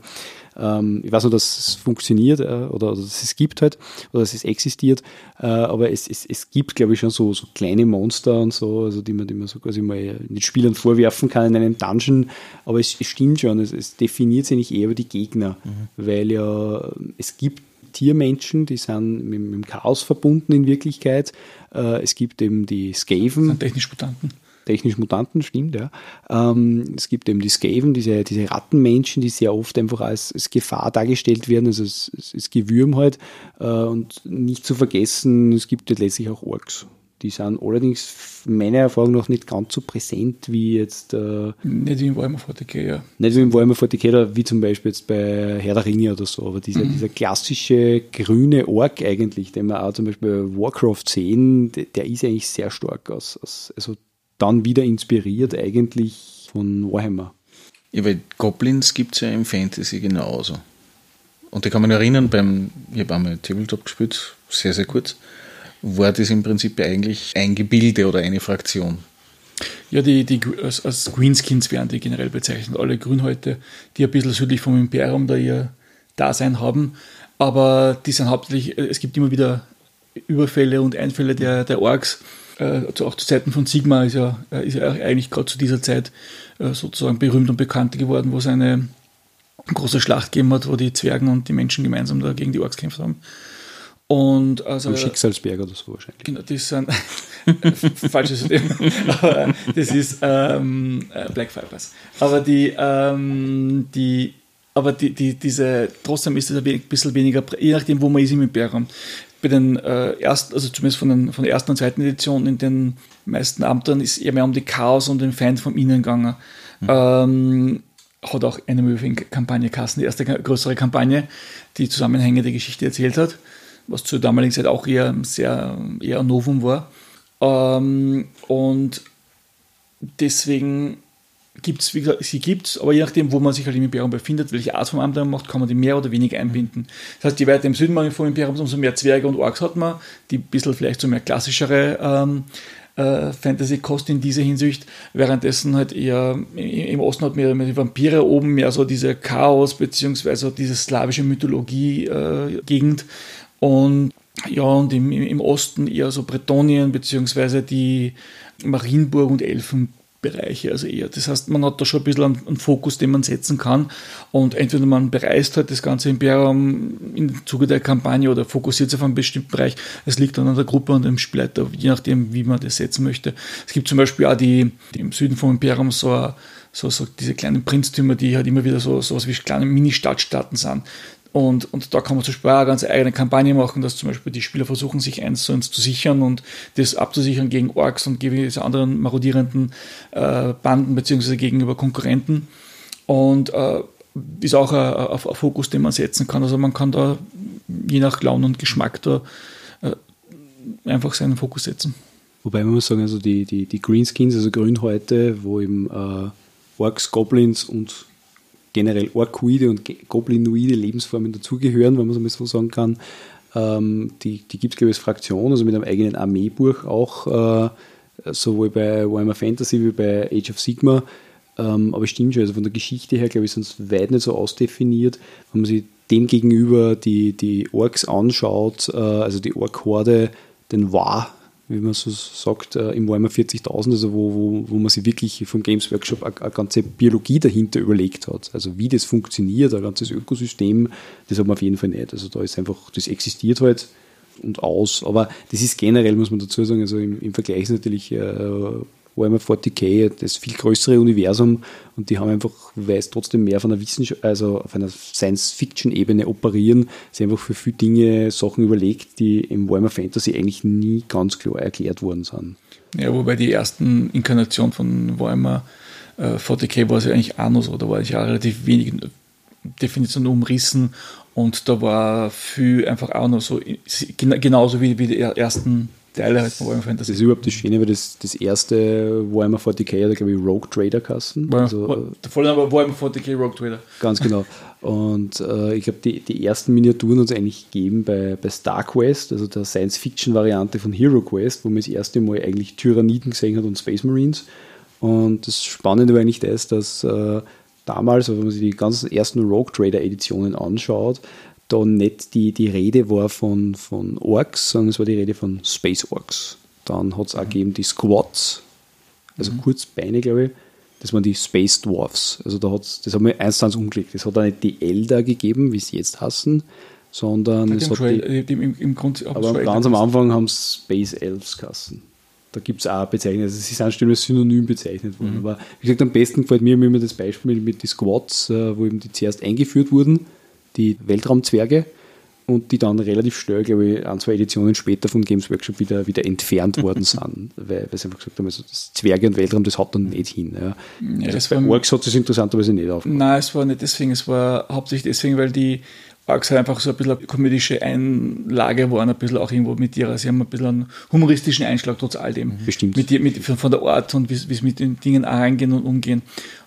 Ähm, ich weiß nur, dass es funktioniert äh, oder, oder, dass es gibt halt oder dass es existiert, äh, aber es, es, es gibt, glaube ich, schon so, so kleine Monster und so, also die man, die man so quasi mal den Spielern vorwerfen kann in einem Dungeon, aber es, es stimmt schon, es, es definiert sich nicht eher über die Gegner, mhm. weil ja es gibt Tiermenschen, die sind mit, mit dem Chaos verbunden in Wirklichkeit. Äh, es gibt eben die Skaven. Sind technisch Mutanten technisch Mutanten, stimmt, ja. Ähm, es gibt eben die Skaven, diese, diese Rattenmenschen, die sehr oft einfach als, als Gefahr dargestellt werden, also als, als Gewürm halt. Äh, und nicht zu vergessen, es gibt ja letztlich auch Orks. Die sind allerdings meiner Erfahrung nach nicht ganz so präsent wie jetzt. Äh, nicht wie im Warhammer 40k, ja. Nicht wie im Warhammer 40k oder wie zum Beispiel jetzt bei Herr der Ringe oder so. Aber dieser, mhm. dieser klassische grüne Ork eigentlich, den wir auch zum Beispiel bei Warcraft sehen, der, der ist eigentlich sehr stark aus. aus also dann wieder inspiriert eigentlich von Warhammer. Ja, weil Goblins gibt es ja im Fantasy genauso. Und ich kann mich erinnern, beim, ich habe einmal Tabletop gespielt, sehr, sehr kurz, war das im Prinzip eigentlich ein Gebilde oder eine Fraktion. Ja, die, die als, als Greenskins werden die generell bezeichnet. Alle Grünhäute, die ein bisschen südlich vom Imperium da ihr Dasein haben. Aber die sind hauptsächlich, es gibt immer wieder Überfälle und Einfälle der, der Orks äh, auch zu Zeiten von Sigma ist ja, äh, ist ja eigentlich gerade zu dieser Zeit äh, sozusagen berühmt und bekannt geworden, wo es eine große Schlacht gegeben hat, wo die Zwergen und die Menschen gemeinsam da gegen die Orks gekämpft haben. Und also, Am Schicksalsberg oder so wahrscheinlich. Genau, das sind falsches System. Aber das ist ähm, äh, Black Fibers. Aber die, ähm, die aber die, die, diese, trotzdem ist es ein bisschen weniger, je nachdem, wo man ist im Imperium bei den äh, ersten, also zumindest von, den, von der ersten und zweiten Edition in den meisten Amtern ist eher mehr um die Chaos und den Feind vom Innen gegangen. Mhm. Ähm, hat auch eine Moving-Kampagne Kassen, die erste größere Kampagne, die zusammenhängende Geschichte erzählt hat, was zur damaligen Zeit auch eher sehr eher Novum war. Ähm, und deswegen gibt es, wie gesagt, sie gibt es, aber je nachdem, wo man sich halt im Imperium befindet, welche Art von man macht, kann man die mehr oder weniger einbinden. Das heißt, je weiter im Süden man vom Imperium ist, umso mehr Zwerge und Orks hat man, die ein bisschen vielleicht so mehr klassischere ähm, äh, Fantasy-Kost in dieser Hinsicht, währenddessen halt eher im Osten hat man die Vampire oben mehr so diese Chaos- beziehungsweise diese slawische Mythologie-Gegend äh, und ja, und im, im Osten eher so Bretonien beziehungsweise die Marienburg und Elfen Bereiche, also eher. Das heißt, man hat da schon ein bisschen einen, Fokus, den man setzen kann. Und entweder man bereist halt das ganze Imperium im Zuge der Kampagne oder fokussiert sich auf einen bestimmten Bereich. Es liegt dann an der Gruppe und dem Spielleiter, je nachdem, wie man das setzen möchte. Es gibt zum Beispiel auch die, die im Süden vom Imperium so, so, so diese kleinen Prinztümer, die halt immer wieder so, so was wie kleine Mini-Stadtstaaten sind. Und, und da kann man zum Beispiel auch eine ganz eigene Kampagne machen, dass zum Beispiel die Spieler versuchen, sich eins zu eins zu sichern und das abzusichern gegen Orks und gewisse anderen marodierenden äh, Banden beziehungsweise gegenüber Konkurrenten. Und äh, ist auch ein, ein, ein, Fokus, den man setzen kann. Also man kann da je nach Laune und Geschmack da äh, einfach seinen Fokus setzen. Wobei man muss sagen, also die, die, die Greenskins, also Grünhäute, wo eben äh, Orks, Goblins und generell orkoide und goblinoide Lebensformen dazugehören, wenn man es mal so sagen kann. Ähm, die die gibt es, glaube ich, als Fraktion, also mit einem eigenen Armeebuch auch, äh, sowohl bei Warhammer Fantasy wie bei Age of Sigma. Ähm, aber stimmt schon, also von der Geschichte her, glaube ich, sind es weit nicht so ausdefiniert. Wenn man sich dem gegenüber die, die Orks anschaut, äh, also die Ork-Horde, den War, wie man so sagt, äh, im Warhammer 40.000, also wo, wo, wo man sich wirklich vom Games Workshop eine, eine, ganze Biologie dahinter überlegt hat. Also wie das funktioniert, ein ganzes Ökosystem, das hat man auf jeden Fall nicht. Also da ist einfach, das existiert halt und aus. Aber das ist generell, muss man dazu sagen, also im, im Vergleich natürlich äh, Warhammer 40k das viel größere Universum und die haben einfach, weil es trotzdem mehr von einer Wissenschaft, also auf einer Science-Fiction-Ebene operieren, sie einfach für viele Dinge Sachen überlegt, die im Warhammer Fantasy eigentlich nie ganz klar erklärt worden sind. Ja, wobei die ersten Inkarnationen von Warhammer äh, 40k war es ja eigentlich auch noch so, da war ich ja relativ wenig Definition umrissen und da war viel einfach auch noch so, genauso wie, wie die ersten Teile halt von Warhammer Fantasy. Das ist überhaupt das Schöne, weil das, das erste Warhammer 40k hat, glaube ich, Rogue Trader kassen. Also, der Vollname Warhammer 40k Rogue Trader. Ganz genau. Und äh, ich glaube, die, die ersten Miniaturen es eigentlich gegeben bei, bei Star Quest, also der Science-Fiction-Variante von Hero Quest, wo man das erste Mal eigentlich Tyranniden gesehen hat und Space Marines. Und das Spannende war eigentlich das, dass äh, damals, wenn man sich die ganzen ersten Rogue Trader Editionen anschaut, da nicht die, die Rede war von, von Orks, sondern es war die Rede von Space Orks. Dann hat es auch mhm. gegeben die Squads, also mhm. Kurzbeine, glaube ich. Das waren die Space Dwarfs. Also da hat's, das haben wir eins zu eins umgelegt. Es hat auch nicht die Elder gegeben, wie sie jetzt hassen, sondern es hat die, die, im, im Grund, aber ganz am Anfang haben es Space Elves kassen. Da gibt es auch Bezeichnungen, also sie sind still als Synonym bezeichnet worden. Mhm. Aber wie gesagt, am besten gefällt mir immer das Beispiel mit den Squads, äh, wo eben die zuerst eingeführt wurden die Weltraumzwerge und die dann relativ schnell, glaube ich, ein, zwei Editionen später von Games Workshop wieder, wieder entfernt worden sind, weil, weil sie einfach gesagt haben, also das Zwerge und Weltraum, das hat dann nicht hin. Ja. Ja, also das war, Orks hat es interessanterweise nicht aufgemacht. Nein, es war nicht deswegen, es war hauptsächlich deswegen, weil die Orks halt einfach so ein bisschen eine komödische Einlage waren, ein bisschen auch irgendwo mit ihrer, sie haben ein bisschen einen humoristischen Einschlag trotz all dem. Bestimmt. Mit, mit, von der Art und wie sie mit den Dingen reingehen und umgehen.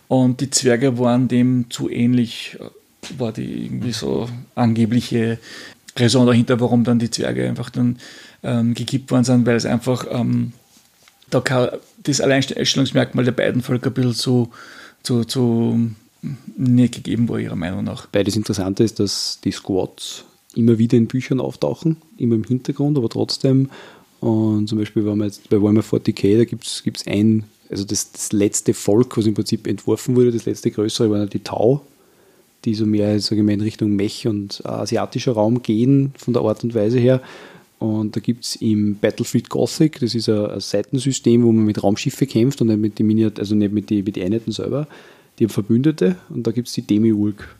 Und die Zwerge waren dem zu ähnlich war die irgendwie so angebliche Raison dahinter, warum dann die Zwerge einfach dann ähm, gekippt worden sind, weil es einfach ähm, da das Alleinstellungsmerkmal der beiden Völker ein bisschen zu, zu, zu nicht gegeben war, ihrer Meinung nach. Weil das Interessante ist, dass die Squads immer wieder in Büchern auftauchen, immer im Hintergrund, aber trotzdem. Und zum Beispiel, wenn wir jetzt bei Warhammer 40k, da gibt es ein, also das, das letzte Volk, was im Prinzip entworfen wurde, das letzte größere, waren die Tau, die so mehr sage ich mal, in Richtung Mech und asiatischer Raum gehen, von der Art und Weise her. Und da gibt es im Battlefield Gothic, das ist ein, ein, Seitensystem, wo man mit Raumschiffe kämpft und nicht mit den Miniat also nicht mit den mit die Einheiten selber. Die haben Verbündete und da gibt es die Demiurg.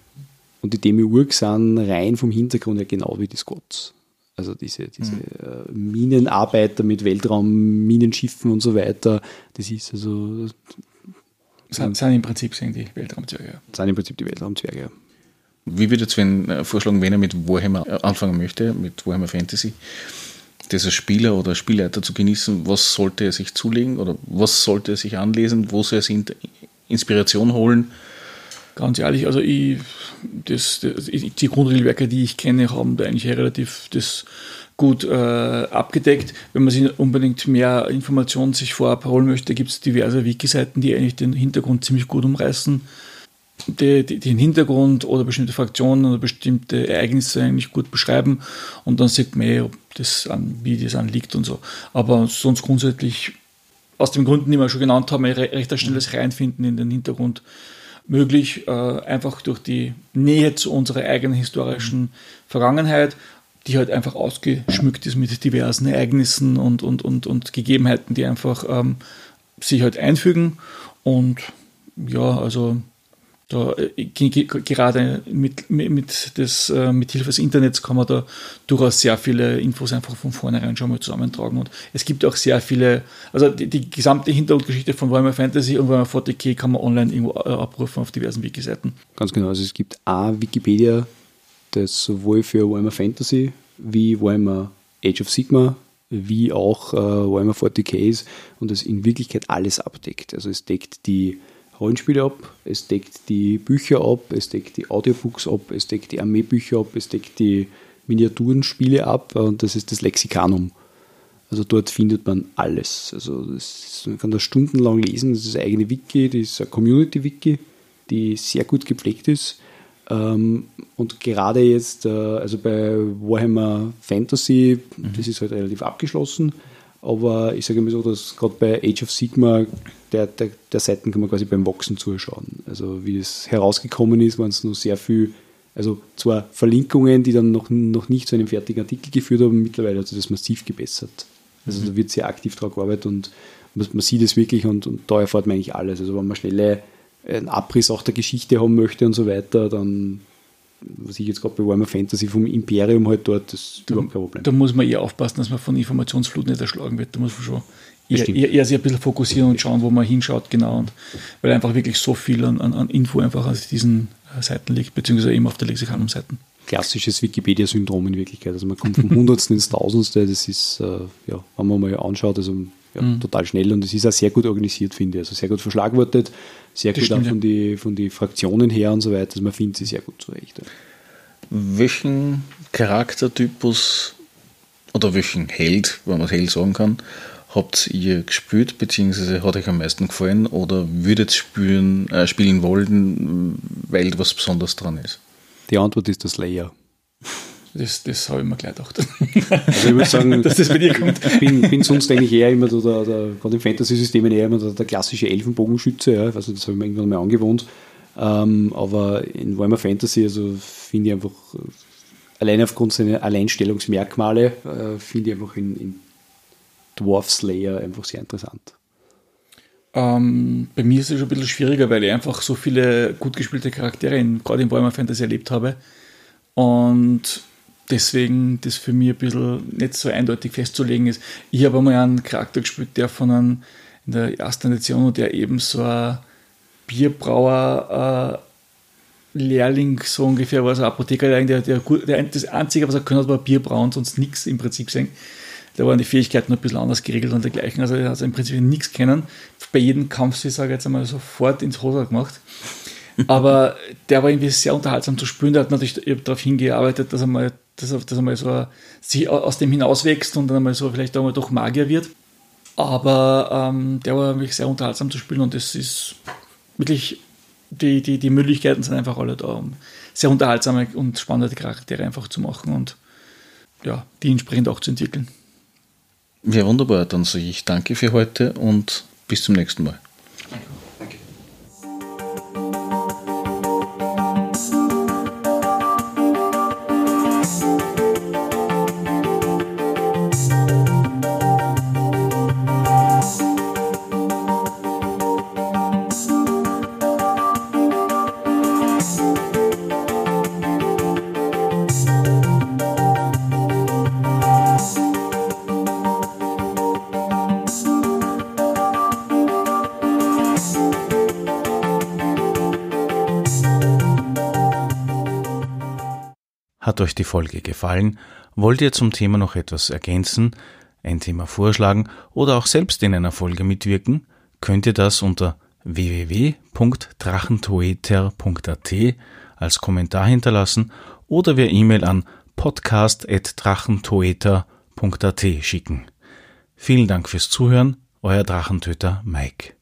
Und die Demiurg sind rein vom Hintergrund her genau wie die Scots. Also diese, diese mhm. Minenarbeiter mit Weltraum, Minenschiffen und so weiter. Das ist also sind, sind im Prinzip sind die Weltraumzwerge. Ja. Sind im Prinzip die Weltraumzwerge, ja. Wie würde Sven äh, vorschlagen, wenn er mit Warhammer äh, anfangen möchte, mit Warhammer Fantasy, das als Spieler oder Spielleiter zu genießen, was sollte er sich zulegen oder was sollte er sich anlesen, wo soll er sich Inspiration holen? Ganz ehrlich, also ich, das, das, die Grundregelwerke, die ich kenne, haben da eigentlich relativ das gut äh, abgedeckt. Wenn man sich unbedingt mehr Informationen sich vorab holen möchte, gibt es diverse Wiki-Seiten, die eigentlich den Hintergrund ziemlich gut umreißen. Die, die, den Hintergrund oder bestimmte Fraktionen oder bestimmte Ereignisse eigentlich gut beschreiben und dann sieht man, eh, ob das an, wie das anliegt und so. Aber sonst grundsätzlich aus den Gründen, die wir schon genannt haben, recht schnelles Reinfinden in den Hintergrund möglich, äh, einfach durch die Nähe zu unserer eigenen historischen Vergangenheit die halt einfach ausgeschmückt ist mit diversen Ereignissen und, und, und, und Gegebenheiten, die einfach ähm, sich halt einfügen. Und ja, also da, äh, gerade mit, mit, des, äh, mit Hilfe des Internets kann man da durchaus sehr viele Infos einfach von vornherein schon mal zusammentragen. Und es gibt auch sehr viele, also die, die gesamte Hintergrundgeschichte von Warhammer Fantasy und Warhammer 40k kann man online irgendwo äh, abrufen auf diversen Wiki-Seiten. Ganz genau, also es gibt A, Wikipedia das sowohl für Warhammer Fantasy wie Warhammer Age of Sigma wie auch äh, Warhammer 40k ist und das in Wirklichkeit alles abdeckt. Also es deckt die Rollenspiele ab, es deckt die Bücher ab, es deckt die Audiobooks ab, es deckt die Armeebücher ab, es deckt die Miniaturenspiele ab und das ist das Lexikanum. Also dort findet man alles. Also das, man kann das stundenlang lesen. Das ist eine eigene Wiki, das ist eine Community-Wiki, die sehr gut gepflegt ist. Ähm, und gerade jetzt, äh, also bei Warhammer Fantasy, mhm. das ist halt relativ abgeschlossen. Aber ich sage immer so, dass gerade bei Age of Sigma der, der, der Seiten kann man quasi beim Wachsen zuschauen. Also wie es herausgekommen ist, waren es nur sehr viel, also zwar Verlinkungen, die dann noch, noch nicht zu einem fertigen Artikel geführt haben, mittlerweile hat sich das massiv gebessert. Also mhm. da wird sehr aktiv daran gearbeitet und man, man sieht es wirklich und, und da erfährt man eigentlich alles. Also wenn man schnell einen Abriss auch der Geschichte haben möchte und so weiter, dann was ich jetzt gerade bei Warhammer Fantasy vom Imperium halt dort, das ist da, überhaupt kein Problem. Da muss man eher aufpassen, dass man von Informationsflut nicht erschlagen wird. Da muss man schon eher, eher, eher sich ein bisschen fokussieren und schauen, wo man hinschaut, genau. Und weil einfach wirklich so viel an, an, an Info einfach auf diesen äh, Seiten liegt, beziehungsweise eben auf der Lexikanum-Seiten. Klassisches Wikipedia-Syndrom in Wirklichkeit. Also man kommt vom Hundertsten ins Tausendste. Das ist, äh, ja, wenn man mal anschaut, also ja, mhm. total schnell und es ist auch sehr gut organisiert, finde ich. Also sehr gut verschlagwortet, sehr das gut stimmt, auch von den von die Fraktionen her und so weiter. Also man findet sie sehr gut zurecht. Ja. Welchen Charaktertypus oder welchen Held, wenn man Held sagen kann, habt ihr gespielt, beziehungsweise hat euch am meisten gefallen oder würdet spielen, äh, spielen wollen, weil was Besonderes dran ist? Die Antwort ist das Layer. Das, das habe ich mir gleich gedacht. Also ich würde sagen, dass das bei dir kommt. Ich bin, bin sonst eigentlich eher immer so der, der gerade im Fantasy-System eher immer der, der, klassische Elfenbogenschütze. Ja. Also das habe ich mir irgendwann mal angewohnt. Ähm, aber in Warhammer Fantasy, also finde ich einfach, allein aufgrund seiner Alleinstellungsmerkmale, äh, finde ich einfach in, in Dwarf Slayer einfach sehr interessant. Ähm, bei mir ist es schon ein bisschen schwieriger, weil ich einfach so viele gut gespielte Charaktere in, gerade in Warhammer Fantasy erlebt habe. Und deswegen das für mich ein bisschen nicht so eindeutig festzulegen ist. Ich habe einmal einen Charakter gespielt, der von einem, in der ersten Edition, der eben so ein Bierbrauer äh, Lehrling so ungefähr war, so ein Apothekerlehrling, der, der, der, das Einzige, was er können hat, war Bier brauen, sonst nichts im Prinzip sehen. Da waren die Fähigkeiten noch ein bisschen anders geregelt und dergleichen. Also er hat im Prinzip nichts kennen. Bei jedem Kampf, ich sage jetzt einmal, sofort ins Hose gemacht. Aber der war irgendwie sehr unterhaltsam zu spielen. Der hat natürlich darauf hingearbeitet, dass er mal, dass er, dass er mal so sich aus dem hinauswächst und dann mal so vielleicht auch mal doch Magier wird. Aber ähm, der war wirklich sehr unterhaltsam zu spielen und das ist wirklich, die, die, die Möglichkeiten sind einfach alle da, um sehr unterhaltsame und spannende Charaktere einfach zu machen und ja, die entsprechend auch zu entwickeln. Ja, wunderbar. Dann sage ich danke für heute und bis zum nächsten Mal. Hat euch die Folge gefallen? Wollt ihr zum Thema noch etwas ergänzen, ein Thema vorschlagen oder auch selbst in einer Folge mitwirken? Könnt ihr das unter www.drachentoeter.at als Kommentar hinterlassen oder via E-Mail an podcast.drachentoeter.at schicken. Vielen Dank fürs Zuhören, euer Drachentöter Mike.